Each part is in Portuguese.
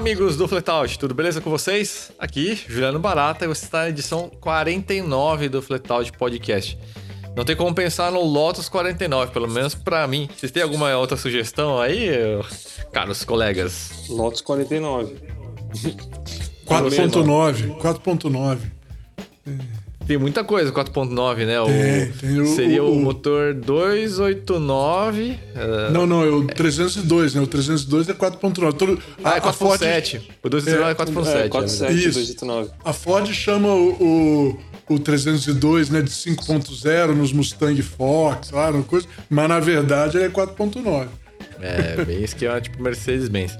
amigos do Flatout, tudo beleza com vocês? Aqui, Juliano Barata, e você está na edição 49 do Flatout Podcast. Não tem como pensar no Lotus 49, pelo menos para mim. Vocês têm alguma outra sugestão aí, caros colegas? Lotus 49. 4.9, 4.9. Tem muita coisa 4.9, né? O, Tem, tem o- seria o, o- motor 289. uh, Não, não, é o 302, né? O 302 é 4.9. Todo- ah, é a, Ford, 4.7. O 289 é 4.7. É, 47, Isso. 289. a Ford chama o, o, o 302 né, de 5.0 nos Mustang Fox, lá, coisa, mas na verdade ele é 4.9. É, bem esquema tipo Mercedes-Benz.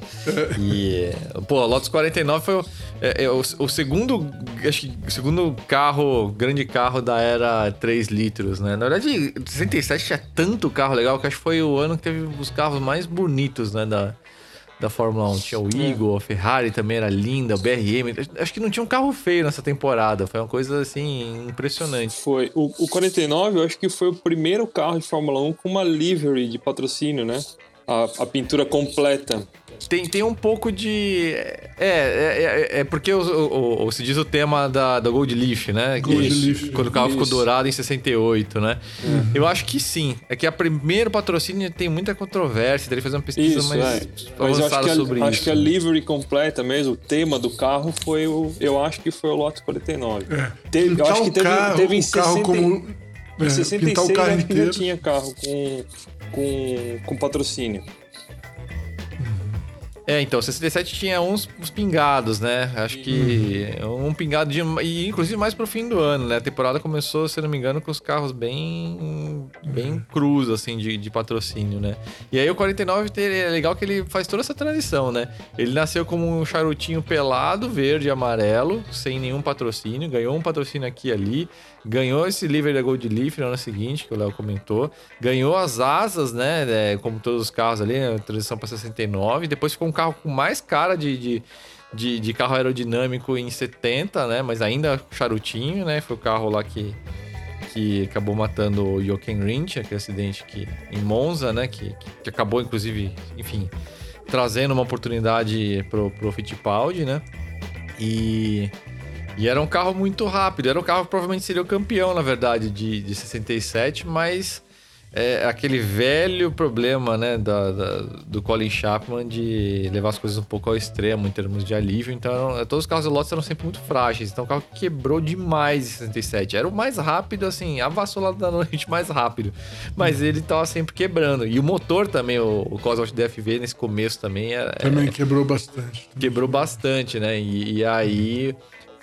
E, pô, a Lotus 49 foi o, é, é o, o segundo, acho que o segundo carro, grande carro da era 3 litros, né? Na verdade, 67 tinha tanto carro legal que acho que foi o ano que teve os carros mais bonitos, né, da, da Fórmula 1. Tinha o Eagle, a Ferrari também era linda, o BRM. Acho que não tinha um carro feio nessa temporada. Foi uma coisa, assim, impressionante. Foi. O, o 49, eu acho que foi o primeiro carro de Fórmula 1 com uma livery de patrocínio, né? A, a pintura completa. Tem, tem um pouco de. É, é, é, é porque o, o, o- se diz o tema da, da Gold Leaf, né? Gold Que- Leaf. Quando o carro ficou dourado em 68, né? Eu acho que sim. É que a primeiro patrocínio tem muita controvérsia, teria que fazer uma pesquisa Isso, mais é. Mas eu acho que, sobre a, isso. acho que a livery completa mesmo, o tema do carro foi o. Eu acho que foi o Lotus 49. É. Teve, eu acho que o teve, carro, teve em o carro 60, como. Em é, 66 pintar o carro acho que já inteiro. tinha carro com, com, com patrocínio. É, então, 67 tinha uns, uns pingados, né? Acho que um pingado de. E inclusive mais pro fim do ano, né? A temporada começou, se eu não me engano, com os carros bem. bem crus, assim, de, de patrocínio, né? E aí o 49 te- é legal que ele faz toda essa transição, né? Ele nasceu como um charutinho pelado, verde e amarelo, sem nenhum patrocínio, ganhou um patrocínio aqui e ali, ganhou esse livre da Gold Leaf no ano seguinte, que o Léo comentou, ganhou as asas, né? é, como todos os carros ali, a transição para 69, depois ficou um carro com mais cara de, de, de, de carro aerodinâmico em 70, né? Mas ainda charutinho, né? Foi o carro lá que, que acabou matando o Jochen Rindt, aquele acidente que, em Monza, né? Que, que, que acabou, inclusive, enfim, trazendo uma oportunidade pro, pro Fittipaldi, né? E, e era um carro muito rápido. Era um carro que provavelmente seria o campeão, na verdade, de, de 67, mas é aquele velho problema, né, da, da- do Colin Chapman de levar as coisas um pouco ao extremo em termos de alívio. Então, eram- todos os carros da Lotus eram sempre muito frágeis. Então, o carro quebrou demais em 67. Era o mais rápido, assim, avassalado da noite mais rápido. Mas ele tava sempre quebrando. E o motor também, o, o Cosworth DFV, nesse começo também, era, Também quebrou bastante. quebrou bastante, né? E, e aí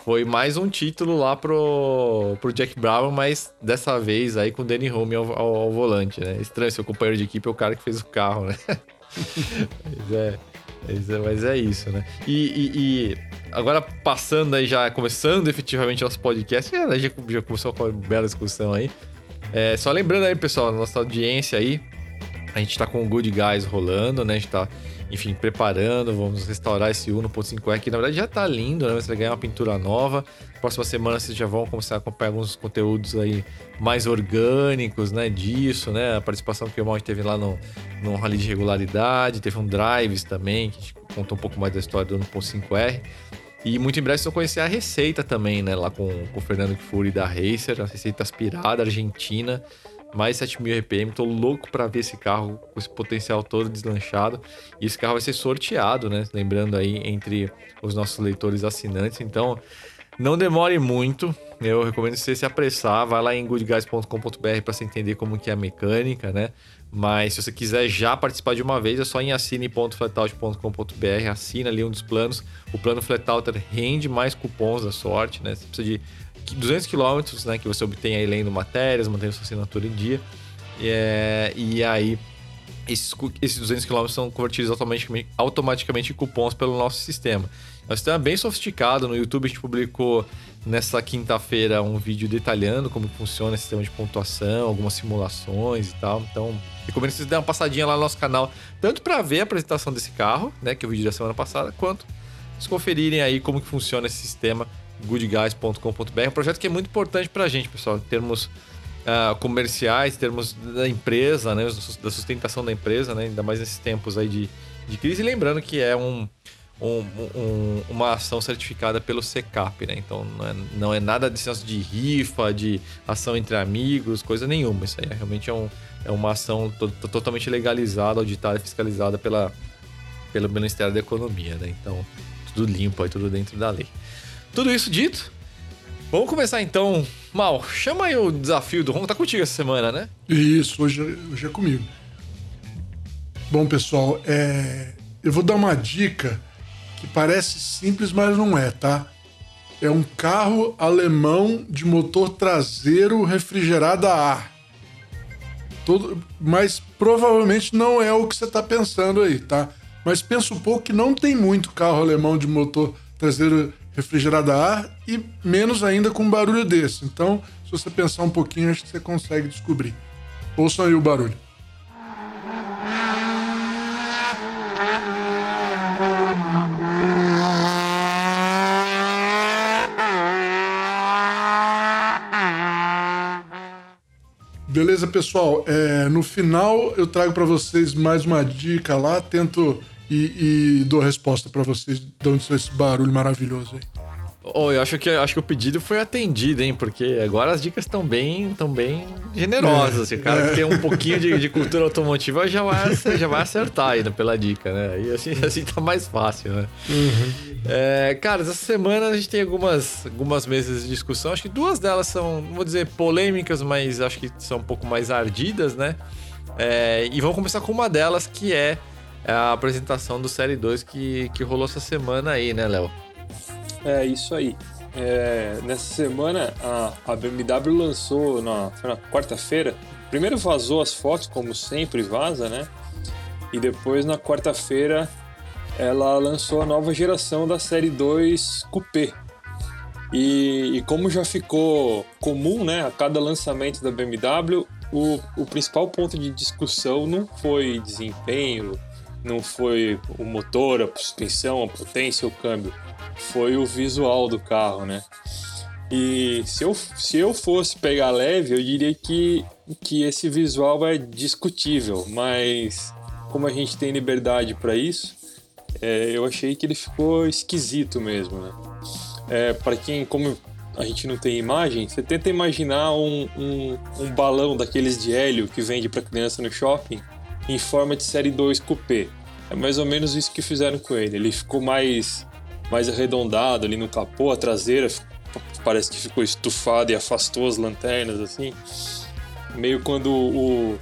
foi mais um título lá pro, pro Jack Brown, mas dessa vez aí com o Danny Home ao, ao- ao volante, né? Estranho, seu companheiro de equipe é o cara que fez o carro, né? mas, é, mas, é, mas é isso, né? E, e- e agora passando aí, já começando efetivamente nosso podcast, já, já, já começou com uma bela discussão aí. É, só lembrando aí, pessoal, nossa audiência aí, a gente tá com o Good Guys rolando, né? A gente tá, enfim, preparando, vamos restaurar esse 1.5R, que na verdade já tá lindo, né? Você vai ganhar uma pintura nova. Próxima semana vocês já vão começar a acompanhar alguns conteúdos aí mais orgânicos, né? Disso, né? A participação que o Malte teve lá no, no Rally de Regularidade, teve um Drives também, que contou um pouco mais da história do 1.5R. E muito em breve vocês vão conhecer a receita também, né? Lá com, com o Fernando Kfouri da Racer, a receita aspirada, argentina, mais 7 mil RPM. Tô louco pra ver esse carro com esse potencial todo deslanchado. E esse carro vai ser sorteado, né? Lembrando aí entre os nossos leitores assinantes. Então, não demore muito. Eu recomendo você se apressar. Vai lá em goodguys.com.br para você entender como que é a mecânica, né? Mas se você quiser já participar de uma vez, é só em assine.flatout.com.br. Assina ali um dos planos. O plano Flatouter rende mais cupons da sorte, né? Você precisa de 200 quilômetros, né? Que você obtém aí lendo matérias, mantendo sua assinatura em dia. E, é, e aí, esses, esses 200 quilômetros são convertidos automaticamente, automaticamente em cupons pelo nosso sistema. É um sistema bem sofisticado. No YouTube a gente publicou nessa quinta-feira um vídeo detalhando como funciona esse sistema de pontuação, algumas simulações e tal. Então, recomendo que vocês dêem uma passadinha lá no nosso canal, tanto para ver a apresentação desse carro, né, que é o vídeo da semana passada, quanto vocês conferirem aí como que funciona esse sistema goodguys.com.br. É um projeto que é muito importante para a gente, pessoal, em termos ah, comerciais, em termos da empresa, né, da sustentação da empresa, né, ainda mais nesses tempos aí de, de crise. E lembrando que é um, um, um, uma ação certificada pelo SECAP, né? Então não é, não é nada de senso de rifa, de ação entre amigos, coisa nenhuma. Isso aí é, realmente é, um, é uma ação to totalmente legalizada, auditada e fiscalizada pela, pelo Ministério da Economia, né? Então, tudo limpo aí, tudo dentro da lei. Tudo isso dito, vamos começar então. Mal, chama aí o desafio do Ron, tá contigo essa semana, né? Isso, hoje, hoje é comigo. Bom, pessoal, é... eu vou dar uma dica que parece simples, mas não é, tá? É um carro alemão de motor traseiro refrigerado a ar. Todo, mas provavelmente não é o que você está pensando aí, tá? Mas pensa um pouco que não tem muito carro alemão de motor traseiro refrigerado a ar e menos ainda com um barulho desse. Então, se você pensar um pouquinho, acho que você consegue descobrir. Ouçam aí o barulho. Beleza, pessoal? É, no final eu trago para vocês mais uma dica lá, tento e, e dou a resposta para vocês de onde saiu esse barulho maravilhoso aí. Oh, eu acho que, acho que o pedido foi atendido, hein? Porque agora as dicas estão bem, tão bem generosas. É, o cara é. que tem um pouquinho de, de, cultura automotiva já vai, já vai acertar ainda pela dica, né? E assim, assim tá mais fácil, né? Uhum. É, cara, essa semana a gente tem algumas, algumas mesas de discussão. Acho que duas delas são, não vou dizer polêmicas, mas acho que são um pouco mais ardidas, né? É, e vamos começar com uma delas que é a apresentação do Série 2 que, que rolou essa semana aí, né, Léo? É isso aí. É, nessa semana a, a BMW lançou na, na quarta-feira. Primeiro vazou as fotos, como sempre vaza, né? E depois na quarta-feira ela lançou a nova geração da série 2 Coupé. E, e, como já ficou comum, né, a cada lançamento da BMW, o, o principal ponto de discussão não foi desempenho, não foi o motor, a suspensão, a potência, o câmbio foi o visual do carro, né? E se eu, se eu fosse pegar leve, eu diria que, que esse visual é discutível, mas como a gente tem liberdade para isso, é, eu achei que ele ficou esquisito mesmo, né? É, para quem, como a gente não tem imagem, você tenta imaginar um, um, um balão daqueles de hélio que vende para criança no shopping em forma de série 2 coupé. É mais ou menos isso que fizeram com ele. Ele ficou mais mais arredondado ali no capô, a traseira parece que ficou estufada e afastou as lanternas, assim. Meio quando o, o,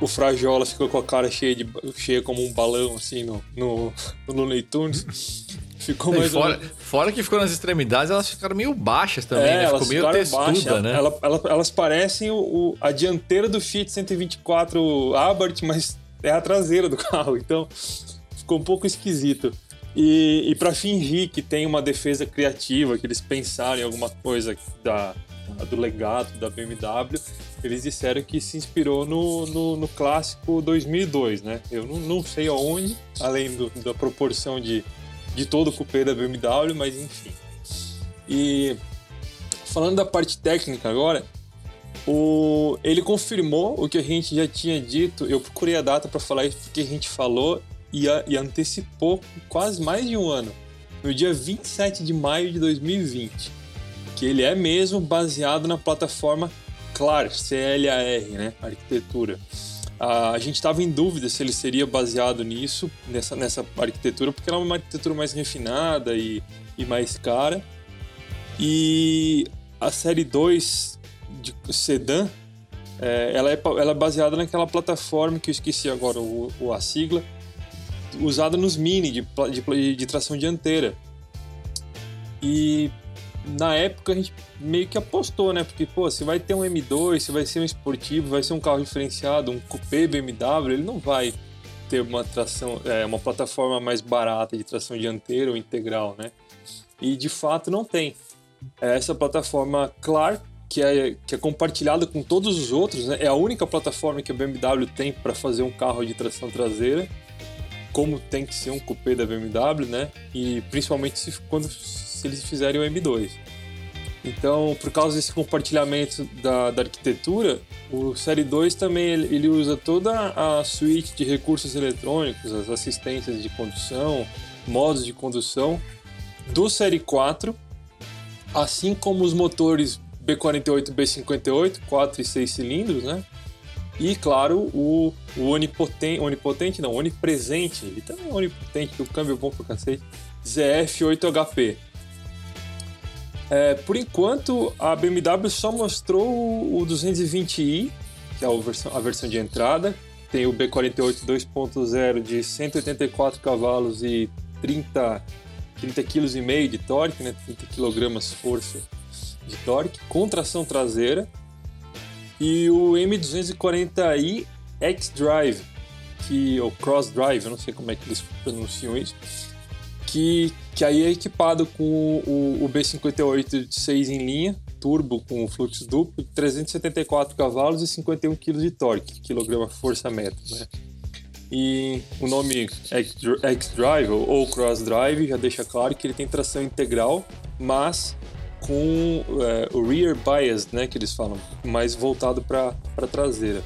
o Frajola ficou com a cara cheia, de, cheia como um balão, assim, no, no, no Looney Tunes. Ficou mais fora, fora que ficou nas extremidades, elas ficaram meio baixas também, é, né? Ficou meio textuda, né? Ela, ela, elas parecem o, o, a dianteira do Fiat 124 Abarth, mas é a traseira do carro, então ficou um pouco esquisito. E, e para fingir que tem uma defesa criativa, que eles pensaram em alguma coisa da, do legado da BMW, eles disseram que se inspirou no, no, no clássico 2002, né? Eu não, não sei aonde, além do, da proporção de, de todo o cupê da BMW, mas enfim. E falando da parte técnica agora, o, ele confirmou o que a gente já tinha dito. Eu procurei a data para falar isso que a gente falou e, a, e antecipou quase mais de um ano, no dia 27 de maio de 2020, que ele é mesmo baseado na plataforma CLAR, CLAR, né, arquitetura. a gente estava em dúvida se ele seria baseado nisso, nessa, nessa arquitetura, porque ela é uma arquitetura mais refinada e, e mais cara. E a série 2 de sedã, é, ela, é, ela é baseada naquela plataforma que eu esqueci agora o, o a sigla, usada nos Mini de, de, de tração dianteira. E na época a gente meio que apostou, né? Porque, pô, se vai ter um M2, se vai ser um esportivo, vai ser um carro diferenciado, um coupé BMW, ele não vai ter uma tração, é, uma plataforma mais barata de tração dianteira ou integral, né? E de fato não tem. É essa plataforma Clark, que é, que é compartilhada com todos os outros, né? É a única plataforma que a BMW tem para fazer um carro de tração traseira como tem que ser um coupé da BMW, né? E principalmente se, quando se eles fizerem o M2. Então, por causa desse compartilhamento da, da arquitetura, o Série 2 também ele, ele, usa toda a suíte de recursos eletrônicos, as assistências de condução, modos de condução do Série 4, assim como os motores B48 e B58, 4 e 6 cilindros, né? E, claro, o, o onipotente, onipotente não, onipresente, ele também é onipotente, o câmbio é bom pra cacete, ZF8HP. É, por enquanto, a BMW só mostrou o 220i, que é a versão, a versão de entrada, tem o B48 2.0 de 184 cavalos e 30 30 kg e meio de torque, né? 30 kg força de torque, com tração traseira. E o M240i X-Drive, que ou Cross Drive, eu não sei como é que eles pronunciam isso, que, que aí é equipado com o, o B58 de 6 em linha, turbo com fluxo duplo, 374 cavalos e 51 kg de torque, quilograma força metro, né? E o nome X-Drive ou Cross Drive já deixa claro que ele tem tração integral, mas com é, o rear bias, né, que eles falam, mais voltado para a traseira.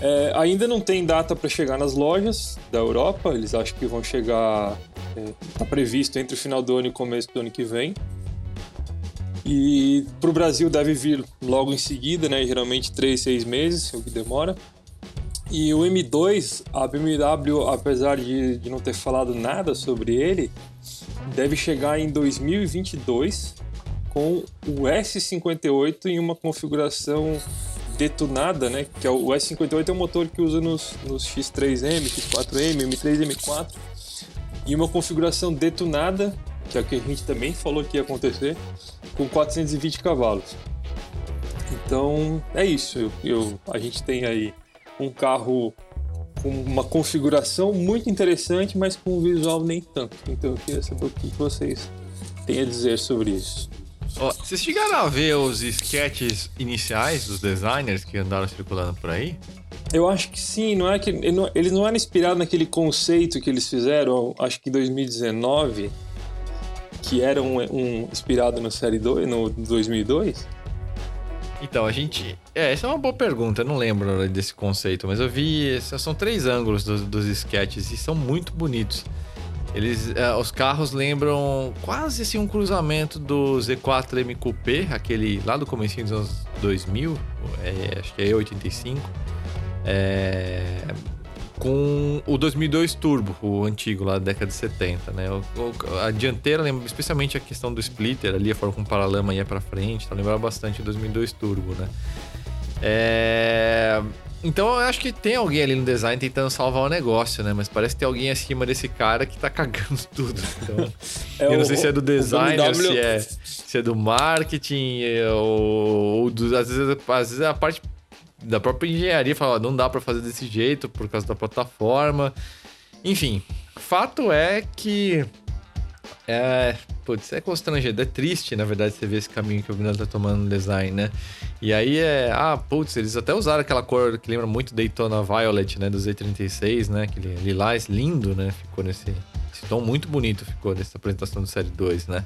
É, ainda não tem data para chegar nas lojas da Europa, eles acham que vão chegar, está é, previsto entre o final do ano e o começo do ano que vem. E para o Brasil deve vir logo em seguida, né, geralmente 3, 6 meses, é o que demora. E o M2, a BMW, apesar de, de não ter falado nada sobre ele, deve chegar em 2022 com o S58 em uma configuração detunada, né? Que é o S58 é o motor que usa nos, nos X3M, X4M, M3, M4, e uma configuração detunada, que é o que a gente também falou que ia acontecer, com 420 cavalos. Então é isso. Eu, eu, a gente tem aí um carro com uma configuração muito interessante, mas com um visual nem tanto. Então eu queria saber o que vocês têm a dizer sobre isso. Vocês chegaram a ver os sketches iniciais dos designers que andaram circulando por aí? Eu acho que sim, não é que eles não eram inspirados naquele conceito que eles fizeram, acho que em 2019, que era um, um inspirado no série 2, no 2002. Então, a gente. É, essa é uma boa pergunta, eu não lembro desse conceito, mas eu vi. São três ângulos dos, dos sketches e são muito bonitos. Eles, é, os carros lembram quase assim um cruzamento do Z4 M Coupé, aquele lá do começo dos anos 2000, é, acho que é E85, é, com o 2002 Turbo, o antigo lá da década de 70, né? O, o, a dianteira lembra especialmente a questão do splitter ali, a forma como o paralama ia para frente, então lembrava bastante o 2002 Turbo, né? É... Então eu acho que tem alguém ali no design tentando salvar o negócio, né? Mas parece que tem alguém acima desse cara que tá cagando tudo. Então, é eu não sei se é do design se é, se é do marketing, ou, ou do, às, vezes, às vezes é a parte da própria engenharia fala, não dá para fazer desse jeito por causa da plataforma. Enfim, fato é que é, putz, é constrangedor, é triste, na verdade, você ver esse caminho que o Vinal tá tomando no design, né? E aí é, ah, putz, eles até usaram aquela cor que lembra muito Daytona Violet, né, do Z36, né? Aquele lilás lindo, né? Ficou nesse esse tom muito bonito ficou nessa apresentação do Série 2, né?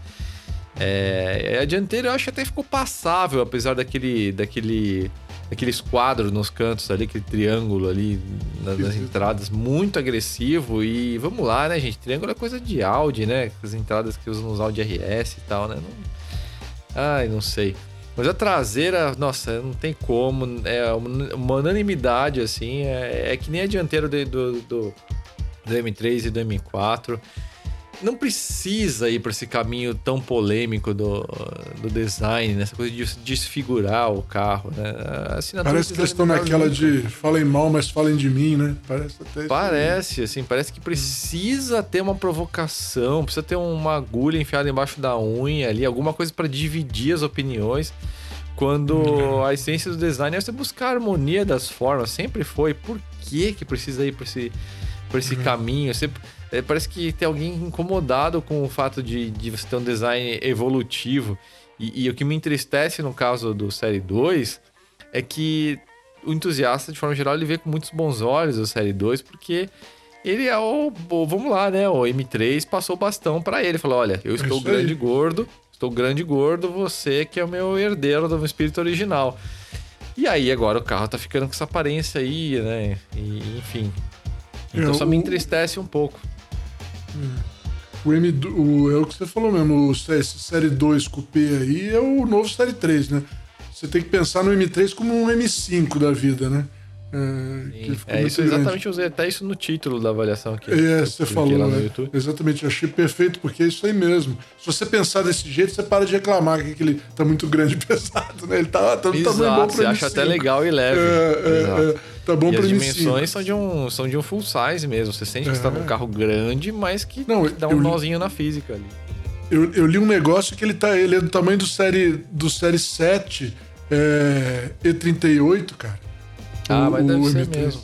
É, a dianteira eu acho que até ficou passável, apesar daquele, daquele aqueles quadros nos cantos ali, aquele triângulo ali nas, nas entradas, muito agressivo. E vamos lá, né, gente? Triângulo é coisa de Audi, né? As entradas que usam nos Audi RS e tal, né? Não... Ai, não sei. Mas a traseira, nossa, não tem como. É uma unanimidade, assim. É, é que nem a dianteira do, do, do, do M3 e do M4 não precisa ir para esse caminho tão polêmico do, do design, nessa coisa de desfigurar o carro, né? Parece que eles estão naquela de falem mal, mas falem de mim, né? Parece até Parece, assim, parece que precisa ter uma provocação, precisa ter uma agulha enfiada embaixo da unha ali, alguma coisa para dividir as opiniões. Quando uhum. a essência do design é você buscar a harmonia das formas, sempre foi. Por que que precisa ir por esse, por esse uhum. caminho? Você é, parece que tem alguém incomodado com o fato de, de você ter um design evolutivo. E, e, o que me entristece no caso do Série 2 é que o entusiasta, de forma geral, ele vê com muitos bons olhos o Série 2, porque ele é o, o, Vamos lá, né? O M3 passou o bastão para ele. Falou: olha, eu estou grande e gordo, estou grande e gordo, você que é o meu herdeiro do meu espírito original. E aí agora o carro tá ficando com essa aparência aí, né? E, enfim. Então eu, só me entristece um pouco. Hum. O M, o, é o que você falou mesmo, o Série 2 Coupé aí é o novo Série 3, né? Você tem que pensar no M3 como um M5 da vida, né? É, é isso, exatamente, eu usei até isso no título da avaliação aqui. É, você falou, lá? YouTube. Exatamente, eu achei perfeito, porque é isso aí mesmo. Se você pensar desse jeito, você para de reclamar que ele tá muito grande e pesado, né? Ele tá, tá Exato, tamanho bom pra Você acha até legal e leve. É, é, é, tá bom e pra as dimensões são de, um, são de um full size mesmo. Você sente que você tá num é. carro grande, mas que, Não, que dá um nozinho na física ali. Eu, eu, li um negócio que ele, tá, ele é do tamanho do série, do série 7 é, E38, cara. Ah, mas deve ser mesmo.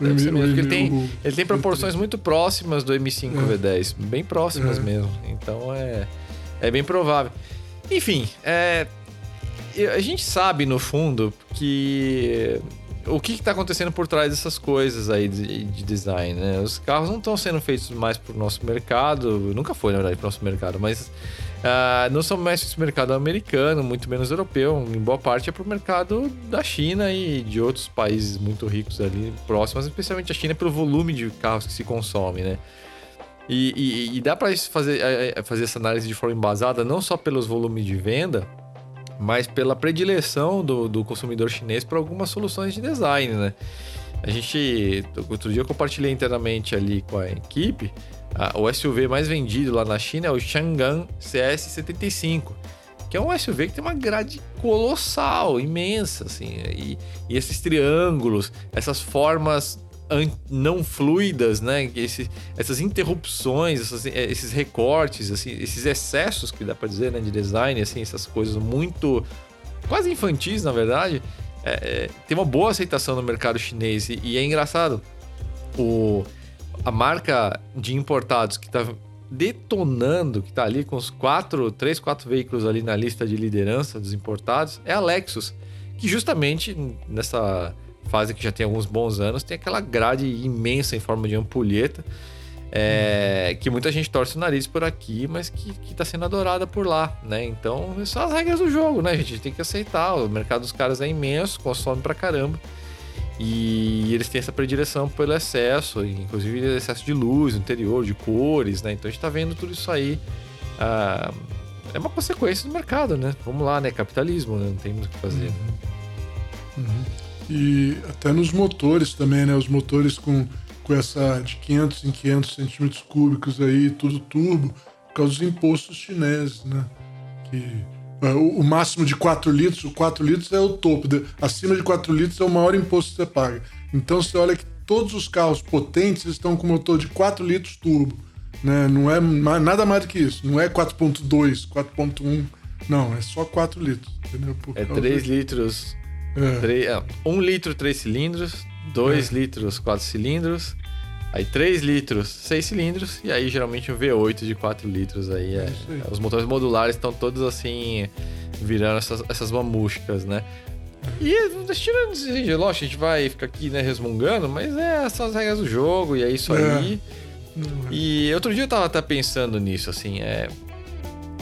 Deve ser mesmo. Porque ele tem, ele tem proporções muito próximas do M5 é. V10. Bem próximas é. mesmo. Então é, é bem provável. Enfim, é, a gente sabe no fundo que o que está acontecendo por trás dessas coisas aí de, de design, né? Os carros não estão sendo feitos mais para o nosso mercado, nunca foi, na verdade, para o nosso mercado, mas Uh, não são mais esse mercado americano, muito menos europeu. Em boa parte é para o mercado da China e de outros países muito ricos ali próximos, especialmente a China pelo volume de carros que se consome, né? E, e, e dá para fazer, é, é, fazer essa análise de forma embasada não só pelos volumes de venda, mas pela predileção do, do consumidor chinês por algumas soluções de design, né? A gente, outro dia eu compartilhei internamente ali com a equipe, o SUV mais vendido lá na China é o Chang'an CS75, que é um SUV que tem uma grade colossal, imensa, assim, e, e esses triângulos, essas formas não fluidas, né? Esse, essas interrupções, essas, é, esses recortes, assim, esses excessos que dá para dizer, né, de design, assim, essas coisas muito quase infantis, na verdade, é, é, tem uma boa aceitação no mercado chinês e, e é engraçado. O a marca de importados que está detonando, que está ali com os quatro, três, quatro veículos ali na lista de liderança dos importados, é a Lexus, que justamente nessa fase que já tem alguns bons anos, tem aquela grade imensa em forma de ampulheta, é, que muita gente torce o nariz por aqui, mas que, está sendo adorada por lá, né? Então, são as regras do jogo, né? A gente tem que aceitar. O mercado dos caras é imenso, consome pra caramba. E eles têm essa predileção pelo excesso, inclusive excesso de luz interior, de cores, né? Então a gente tá vendo tudo isso aí. Ah, é uma consequência do mercado, né? Vamos lá, né? Capitalismo, né? Não tem muito o que fazer. Uhum. Uhum. E até nos motores também, né? Os motores com, com essa de 500 em 500 centímetros cúbicos aí, tudo turbo, por causa dos impostos chineses, né? Que o, máximo de 4 litros, o 4 litros é o topo. acima de 4 litros é o maior imposto que você paga. Então você olha que todos os carros potentes estão com motor de 4 litros turbo. Né? Não é nada mais do que isso. Não é 4.2, 4.1. Não, é só 4 litros. Entendeu? Por é 3 de... litros. É. 3, é, 1 litro, 3 cilindros. 2 é. litros, 4 cilindros. Aí 3 litros, 6 cilindros, e aí geralmente um V8 de 4 litros aí. É, aí. Os motores modulares estão todos assim, virando essas, essas mamuscas, né? E tirando assim, lógico, a gente vai ficar aqui, né, resmungando, mas é essas regras do jogo, e é isso é. aí. É. E outro dia eu tava até pensando nisso, assim, é,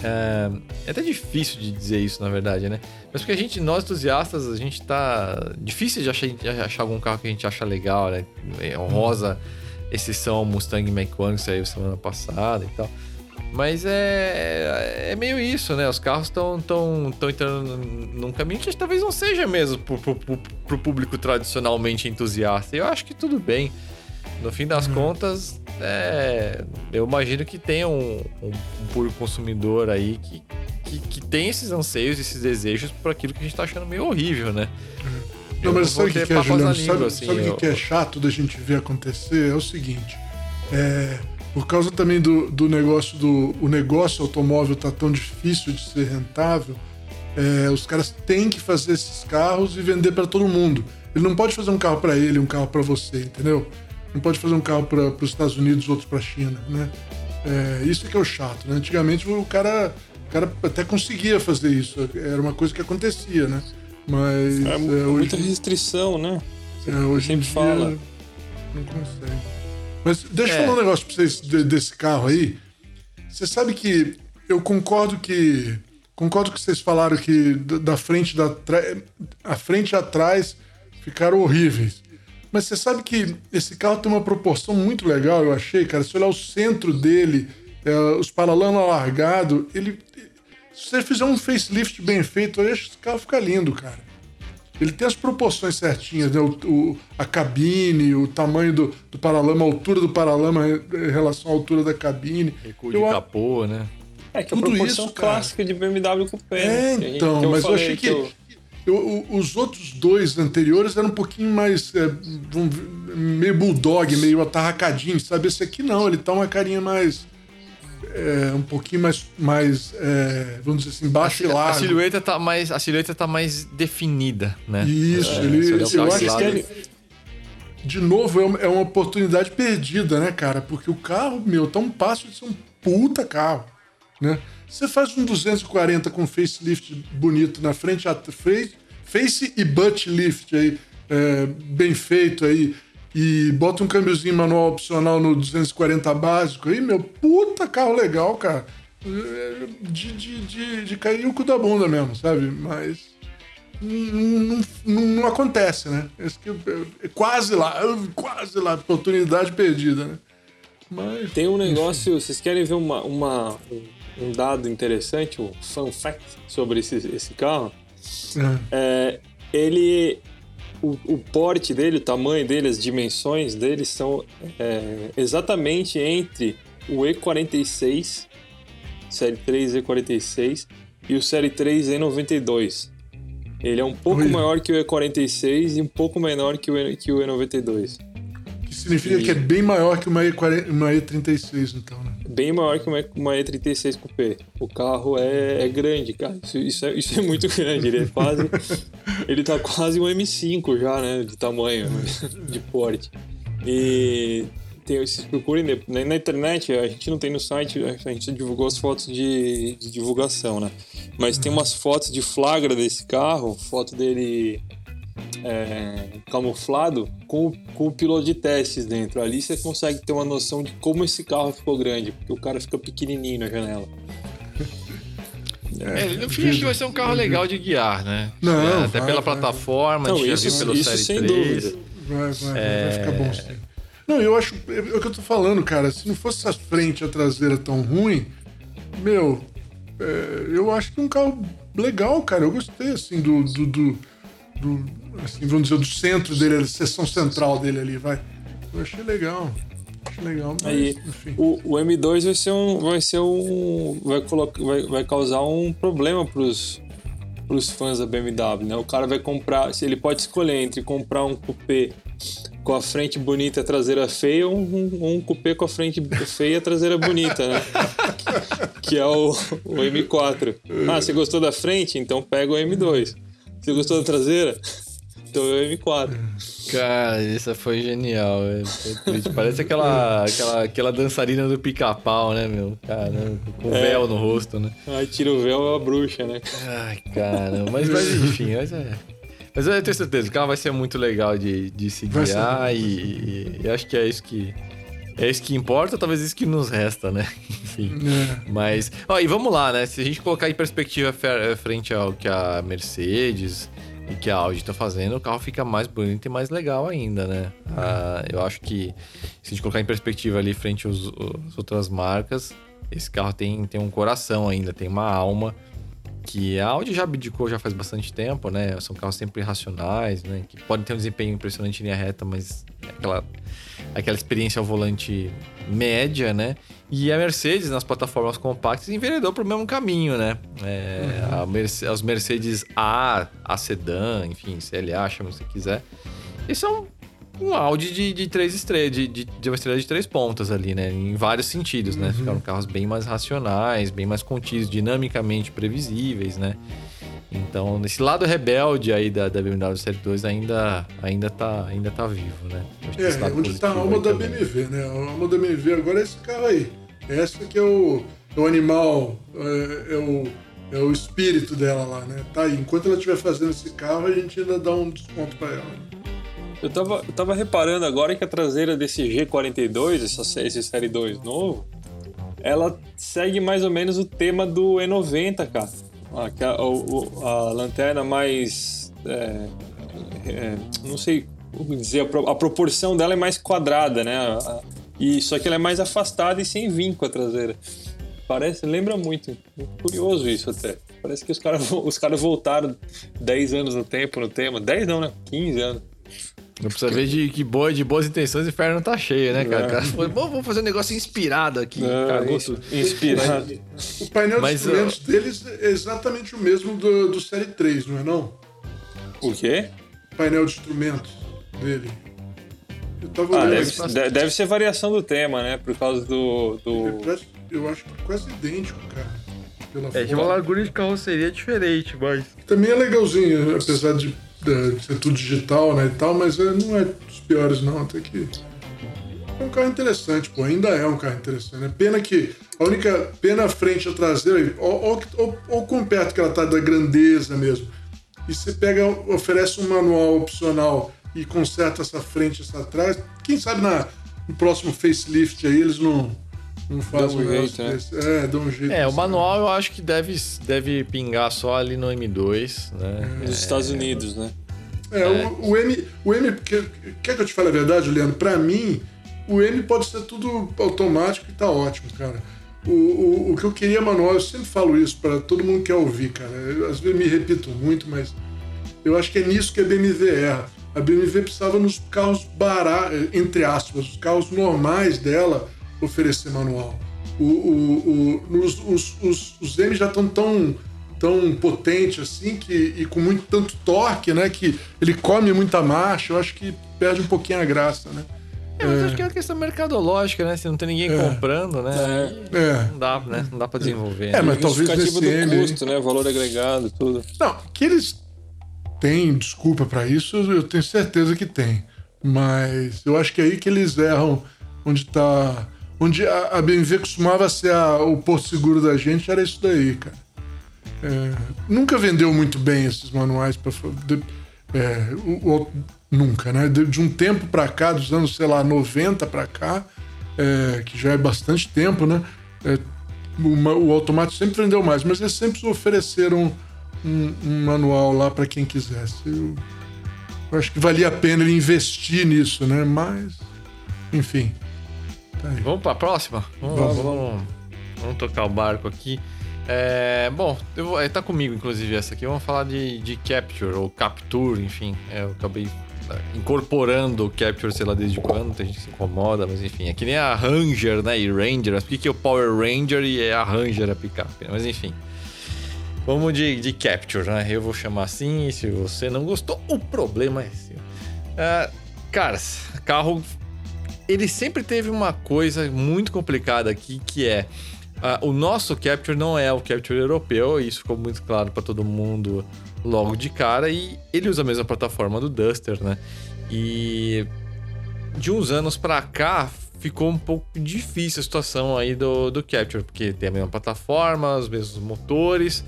é. É até difícil de dizer isso, na verdade, né? Mas porque a gente, nós entusiastas, a gente tá. Difícil de achar, de achar algum carro que a gente acha legal, né? É honrosa. Hum exceção ao Mustang Mach-1 que saiu semana passada e tal. Mas é, é meio isso, né? Os carros estão tão, tão entrando num caminho que talvez não seja mesmo pro, pro, pro público tradicionalmente entusiasta. Eu acho que tudo bem. No fim das uhum. contas, é, eu imagino que tenha um, um, um público consumidor aí que, que, que, tem esses anseios, esses desejos por aquilo que a gente tá achando meio horrível, né? Uhum. Não, mas sabe o que, que é, Juliano? Língua, sabe, assim, sabe o eu... que é chato da gente ver acontecer? É o seguinte. É, por causa também do, do negócio do o negócio automóvel tá tão difícil de ser rentável, é, os caras têm que fazer esses carros e vender para todo mundo. Ele não pode fazer um carro para ele, um carro para você, entendeu? Não pode fazer um carro para os Estados Unidos, outros para a China, né? É, isso é que é o chato, né? Antigamente o cara, o cara até conseguia fazer isso, era uma coisa que acontecia, né? Mas. É, é muita hoje, restrição, né? É, hoje sempre dia, fala. Não consegue. Mas deixa eu é. falar um negócio pra vocês desse carro aí. Você sabe que eu concordo que. Concordo que vocês falaram que da frente da a frente e atrás ficaram horríveis. Mas você sabe que esse carro tem uma proporção muito legal, eu achei, cara. Se olhar o centro dele é, os paralamas alargados, ele. Se você fizer um facelift bem feito, eu acho que esse carro fica lindo, cara. Ele tem as proporções certinhas, né? O, o, a cabine, o tamanho do, do paralama, a altura do paralama em relação à altura da cabine. Recuo de capô, né? É que a proporção isso, clássica de BMW Coupé. É, né? então, eu mas eu achei que, eu... Eu, os outros dois anteriores eram um pouquinho mais. É, meio bulldog, meio atarracadinho, sabe? Esse aqui não, ele tá uma carinha mais é, um pouquinho mais, mais é, vamos dizer assim, baixo a, e largo. A silhueta tá mais, a silhueta tá mais definida, né? Isso, é, ele, eu acho que ele, de novo, é, é uma, oportunidade perdida, né, cara? Porque o carro, meu, tá um passo de ser um puta carro, né? Você faz um 240 com facelift bonito na frente, face, face e butt lift aí, é, bem feito aí, e bota um câmbiozinho manual opcional no 240 básico, aí, meu, puta carro legal, cara. De, de, de, de cair o cu da bunda mesmo, sabe? Mas não, não, não acontece, né? É quase lá, quase lá, oportunidade perdida, né? Mas, Tem um negócio, enfim. vocês querem ver uma, uma, um dado interessante, um fun fact sobre esse, esse carro? É. É, ele o, o porte dele, o tamanho dele, as dimensões dele são é, exatamente entre o E46, Série 3 E46, e o Série 3 E92. Ele é um pouco Oi. maior que o E46 e um pouco menor que o, e, que o E92. Que significa e... que é bem maior que uma, E40, uma E36, então, né? Bem maior que uma, uma E36 Coupé. O carro é, é grande, cara. Isso, isso, é, isso é muito grande. Ele é quase. ele tá quase um M5 já, né? De tamanho, de porte. E tem, vocês procurem na, na, internet, a gente não tem no site, a gente divulgou as fotos de, de divulgação, né? Mas tem umas fotos de flagra desse carro, foto dele é, camuflado com, com o piloto de testes dentro. Ali você consegue ter uma noção de como esse carro ficou grande, porque o cara fica pequenininho na janela. É, é no fim, acho que vai ser um carro legal de guiar, né? Não, é, até vai, pela vai. plataforma, não, isso, pelo isso Série 3. Dúvida. Vai, vai, é... vai ficar bom sim. Não, eu acho. É, é o que eu tô falando, cara. Se não fosse a frente e a traseira tão ruim, meu, é, eu acho que é um carro legal, cara. Eu gostei, assim, do. do, do, do assim, vamos dizer, do centro dele, a seção central dele ali, vai. Eu achei legal. Achei legal, mas, Aí, enfim. O, o M2 vai ser um. Vai ser um. Vai, colocar, vai, vai causar um problema pros, pros fãs da BMW, né? O cara vai comprar. Se ele pode escolher entre comprar um coupé com a frente bonita e a traseira feia, ou um, um cupê com a frente feia e a traseira bonita, né? que é o, o M4. Ah, você gostou da frente? Então pega o M2. Você gostou da traseira? Então é o M4. Cara, isso foi genial. Parece aquela, aquela, aquela dançarina do pica-pau, né, meu? Caramba, com é. véu no rosto, né? Aí tira o véu é a bruxa, né? Ai, caramba. Mas, mas enfim, mas é. Mas eu tenho certeza, o carro vai ser muito legal de, de se guiar e, e, e, acho que é isso que. É isso que importa, talvez isso que nos resta, né? Enfim. É. Mas. Ó, e vamos lá, né? Se a gente colocar em perspectiva frente ao que a Mercedes e que a Audi tá fazendo, o carro fica mais bonito e mais legal ainda, né? Ah, eu acho que se a gente colocar em perspectiva ali frente às outras marcas, esse carro tem, tem um coração ainda, tem uma alma que a Audi já abdicou já faz bastante tempo, né? São carros sempre racionais, né? Que podem ter um desempenho impressionante em linha reta, mas é aquela, aquela experiência ao volante média, né? E a Mercedes, nas plataformas compactas, enveredou para o mesmo caminho, né? É, uhum. Mercedes, as Mercedes A, a Sedan, enfim, CLA, chama se quiser. Eles são um Audi de, de três estrelas, de, de, de, uma estrela de três pontas ali, né? Em vários sentidos, né? Uhum. Ficaram carros bem mais racionais, bem mais contidos, dinamicamente previsíveis, né? Então, nesse lado rebelde aí da, da BMW Série 2 ainda, ainda, tá, ainda tá vivo, né? É, onde está a alma da BMW, né? A alma da BMW agora é esse carro aí. Esse que é o, é o animal, é, é, o, é o espírito dela lá, né? Tá aí. Enquanto ela estiver fazendo esse carro, a gente ainda dá um desconto para ela. Eu tava, eu tava reparando agora que a traseira desse G42, essa, esse Série 2 novo, ela segue mais ou menos o tema do E90, cara. A, a, a lanterna mais. É, é, não sei como dizer, a, proporção dela é mais quadrada, né? A, E só que ela é mais afastada e sem vinco a traseira. Parece, lembra muito. Curioso isso até. Parece que os caras os cara voltaram 10 anos no tempo, no tema. 10 não, né? 15 anos. Não precisa ver de que boa, de boas intenções o inferno tá cheio, né, cara? É. Cara falou, vamos fazer um negócio inspirado aqui. É, Inspirado. o painel Mas, de instrumentos uh... deles é exatamente o mesmo do, do Série 3, não é não? O quê? O painel de instrumentos dele. Eu tava ah, deve, deve, ser variação do tema, né? Por causa do. do... Eu acho que é quase idêntico, cara. Pela é, tinha uma largura de carroceria diferente, mas. Também é legalzinho, apesar de, de ser tudo digital, né? E tal, mas é, não é dos piores, não. Até que. É um carro interessante, pô. Ainda é um carro interessante. É pena que. A única pena frente a traseira, ou, ou, ou, com perto que ela tá da grandeza mesmo. E você pega, oferece um manual opcional e conserta essa frente essa atrás. Quem sabe na, no próximo facelift aí eles não, não fazem um jeito, né? É, dão um jeito. É, o manual eu acho que deve, deve pingar só ali no M2, né? Nos é, Estados Unidos, né? É, é. O, o, M. O M quer, quer que eu te fale a verdade, Juliano? Pra mim, o M pode ser tudo automático e tá ótimo, cara. O, o, o que eu queria manual, eu sempre falo isso para todo mundo que quer ouvir, cara. Eu, às vezes me repito muito, mas eu acho que é nisso que a BMW erra a BMW precisava nos carros baratos, entre aspas, os carros normais dela oferecer manual. O, o, o, os, os, os, os M já estão tão, tão potentes assim que, e com muito tanto torque, né? Que ele come muita marcha, eu acho que perde um pouquinho a graça, né? É, mas é. acho que é uma questão mercadológica, né? Se não tem ninguém é. comprando, né? É. Não dá, né? Não dá pra desenvolver. É, né? mas talvez nesse do M... custo, né? O valor agregado, tudo. Não, que eles tem desculpa para isso, eu tenho certeza que tem. Mas eu acho que é aí que eles erram onde tá. Onde a, a BMW costumava ser a, o porto seguro da gente, era isso daí, cara. É, nunca vendeu muito bem esses manuais é, nunca, né? De, de um tempo para cá, dos anos, sei lá, 90 para cá, é, que já é bastante tempo, né? É, o, o automático sempre vendeu mais, mas eles sempre ofereceram um, um manual lá para quem quisesse. Eu, eu, acho que valia a pena ele investir nisso, né? Mas, enfim. Tá vamos para a próxima? Vamos, vamos. Vamos, vamos, tocar o barco aqui. É, bom, eu, tá comigo, inclusive, essa aqui. Vamos falar de, de Capture ou Capture, enfim. É, eu acabei é, incorporando o Capture, sei lá desde quando, tem gente que se incomoda, mas enfim. É que nem a Ranger, né? E Ranger. Mas por que, que é o Power Ranger e é a Ranger a picape? Mas enfim. Vamos de, de Capture, né? Eu vou chamar assim. Se você não gostou, o problema é seu. Uh, caras, carro. Ele sempre teve uma coisa muito complicada aqui que é. Uh, o nosso Capture não é o Capture europeu, e isso ficou muito claro para todo mundo logo de cara. E ele usa a mesma plataforma do Duster, né? E de uns anos para cá ficou um pouco difícil a situação aí do, do Capture, porque tem a mesma plataforma, os mesmos motores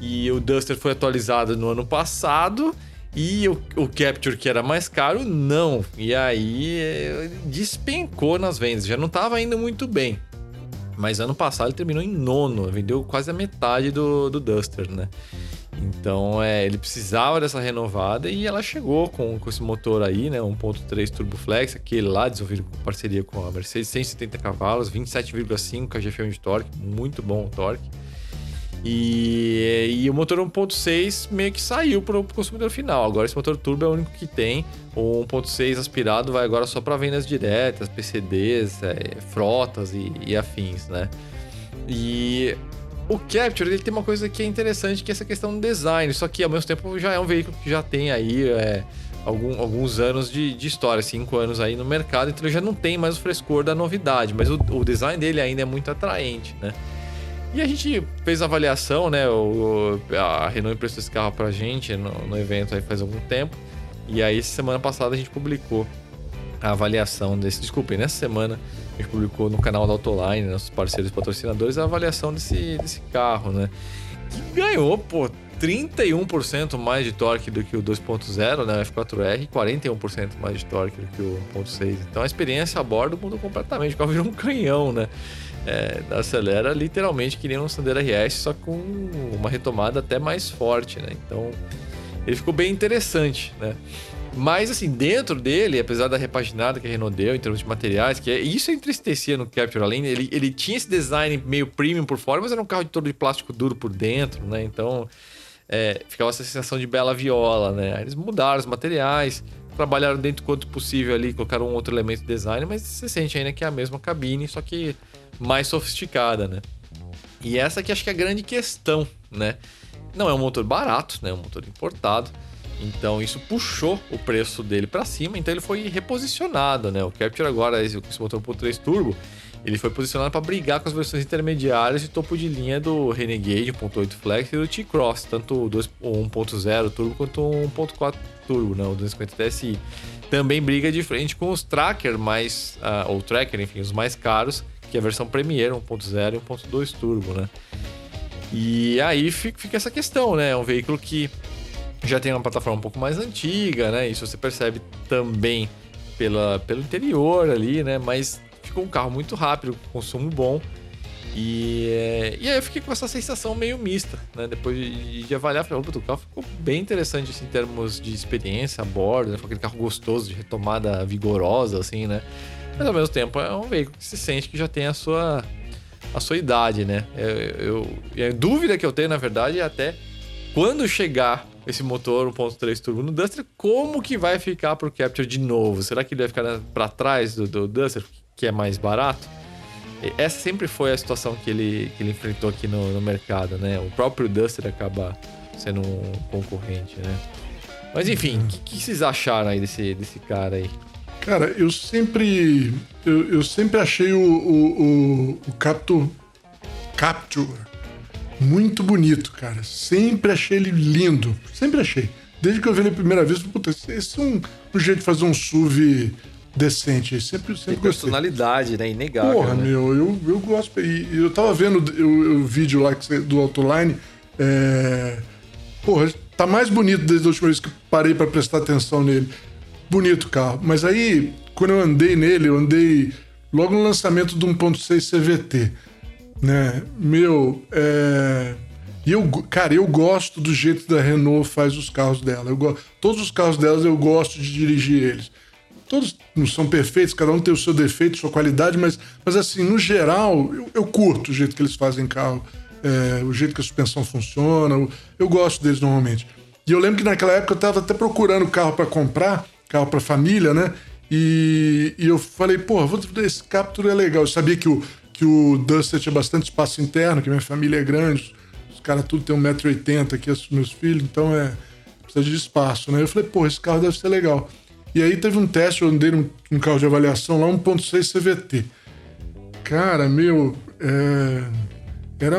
e o Duster foi atualizado no ano passado. E o, o Capture, que era mais caro, não. E aí eh, despencou nas vendas. Já não estava indo muito bem. Mas ano passado ele terminou em nono. Vendeu quase a metade do, do Duster, né? Então é, ele precisava dessa renovada e ela chegou com, com esse motor aí, né? 1.3 Turbo Flex, aquele lá desenvolvido com parceria com a Mercedes, 170 cavalos, 27,5 kgf de torque, muito bom o torque. E, e o motor 1.6 meio que saiu para o consumidor final. Agora esse motor turbo é o único que tem. O 1.6 aspirado vai agora só para vendas diretas, PCDs, é, frotas e, e, afins, né? E o Capture ele tem uma coisa que é interessante, que é essa questão do design. Só que ao mesmo tempo já é um veículo que já tem aí é, algum, alguns anos de, de, história, cinco anos aí no mercado, então ele já não tem mais o frescor da novidade. Mas o, o design dele ainda é muito atraente, né? E a gente fez a avaliação, né? O, a Renault emprestou esse carro pra gente no, no, evento aí faz algum tempo. E aí, semana passada, a gente publicou a avaliação desse. Desculpem, nessa semana a gente publicou no canal da Autoline, nossos parceiros patrocinadores, a avaliação desse, desse carro, né? Que ganhou, pô, 31% mais de torque do que o 2.0, né? O F4R, e 41% mais de torque do que o 1.6. Então a experiência a bordo mudou completamente. O carro virou um canhão, né? É, acelera literalmente que nem um Sandero RS, só com uma retomada até mais forte, né? Então ele ficou bem interessante, né? Mas, assim, dentro dele, apesar da repaginada que a Renault deu em termos de materiais, que é, isso entristecia no Capture além ele, ele tinha esse design meio premium por fora, mas era um carro de todo de plástico duro por dentro, né? Então, é, ficava essa sensação de bela viola, né? Eles mudaram os materiais, trabalharam dentro quanto possível ali, colocaram um outro elemento de design, mas você sente ainda que é a mesma cabine, só que mais sofisticada, né? E essa que acho que é a grande questão, né? Não é um motor barato, né? É um motor importado. Então isso puxou o preço dele para cima, então ele foi reposicionado, né? O Capture agora, esse, motor por 3 turbo, ele foi posicionado para brigar com as versões intermediárias e topo de linha do Renegade 1.8 Flex e do T-Cross, tanto o 1.0 turbo quanto o 1.4 turbo, né? O 250 TSI. Também briga de frente com os Tracker mais, uh, ou Tracker, enfim, os mais caros, que é a versão Premier 1.0 e 1.2 turbo, né? E aí fica essa questão, né? É um veículo que já tem uma plataforma um pouco mais antiga, né? Isso você percebe também pela, pelo interior ali, né? Mas ficou um carro muito rápido, consumo bom. E, é, e aí eu fiquei com essa sensação meio mista, né? Depois de, de avaliar, falei, opa, o carro ficou bem interessante assim, em termos de experiência a bordo, né? Foi aquele carro gostoso, de retomada vigorosa, assim, né? Mas ao mesmo tempo é um veículo que se sente que já tem a sua, a sua idade, né? Eu, eu, a dúvida que eu tenho, na verdade, é até quando chegar esse motor 1.3 turbo no Duster, como que vai ficar pro Capture de novo? Será que ele vai ficar para trás do, do Duster, que é mais barato? Essa sempre foi a situação que ele, que ele enfrentou aqui no, no mercado, né? O próprio Duster acaba sendo um concorrente, né? Mas enfim, o que, que, vocês acharam aí desse, desse cara aí? Cara, eu sempre. Eu, eu sempre achei o, o, o, o Capture, Capture muito bonito, cara. Sempre achei ele lindo. Sempre achei. Desde que eu vi ele a primeira vez, puta, esse é um, um jeito de fazer um SUV decente. Sempre, sempre Tem personalidade, gostei. né? Inegável. Porra, né? meu, eu, eu gosto. E eu tava vendo o, o vídeo lá do Autoline. É... Porra, tá mais bonito desde a última vez que parei para prestar atenção nele. Bonito o carro. Mas aí, quando eu andei nele, eu andei logo no lançamento do 1.6 CVT né? Meu, é... eu, cara, eu gosto do jeito da Renault faz os carros dela. Eu go... Todos os carros delas eu gosto de dirigir eles. Todos não são perfeitos, cada um tem o seu defeito, sua qualidade, mas, mas assim, no geral, eu, eu curto o jeito que eles fazem carro, é, o jeito que a suspensão funciona. Eu, eu gosto deles normalmente. E eu lembro que naquela época eu estava até procurando carro para comprar, carro para família, né? E, e, eu falei, pô, esse Capture é legal. Eu sabia que o, que o Duster tinha bastante espaço interno, que minha família é grande, os caras tudo tem 1,80m aqui, os meus filhos, então é. precisa de espaço, né? Eu falei, pô, esse carro deve ser legal. E aí teve um teste, eu andei num carro de avaliação lá, 1.6 CVT. Cara, meu, é, era,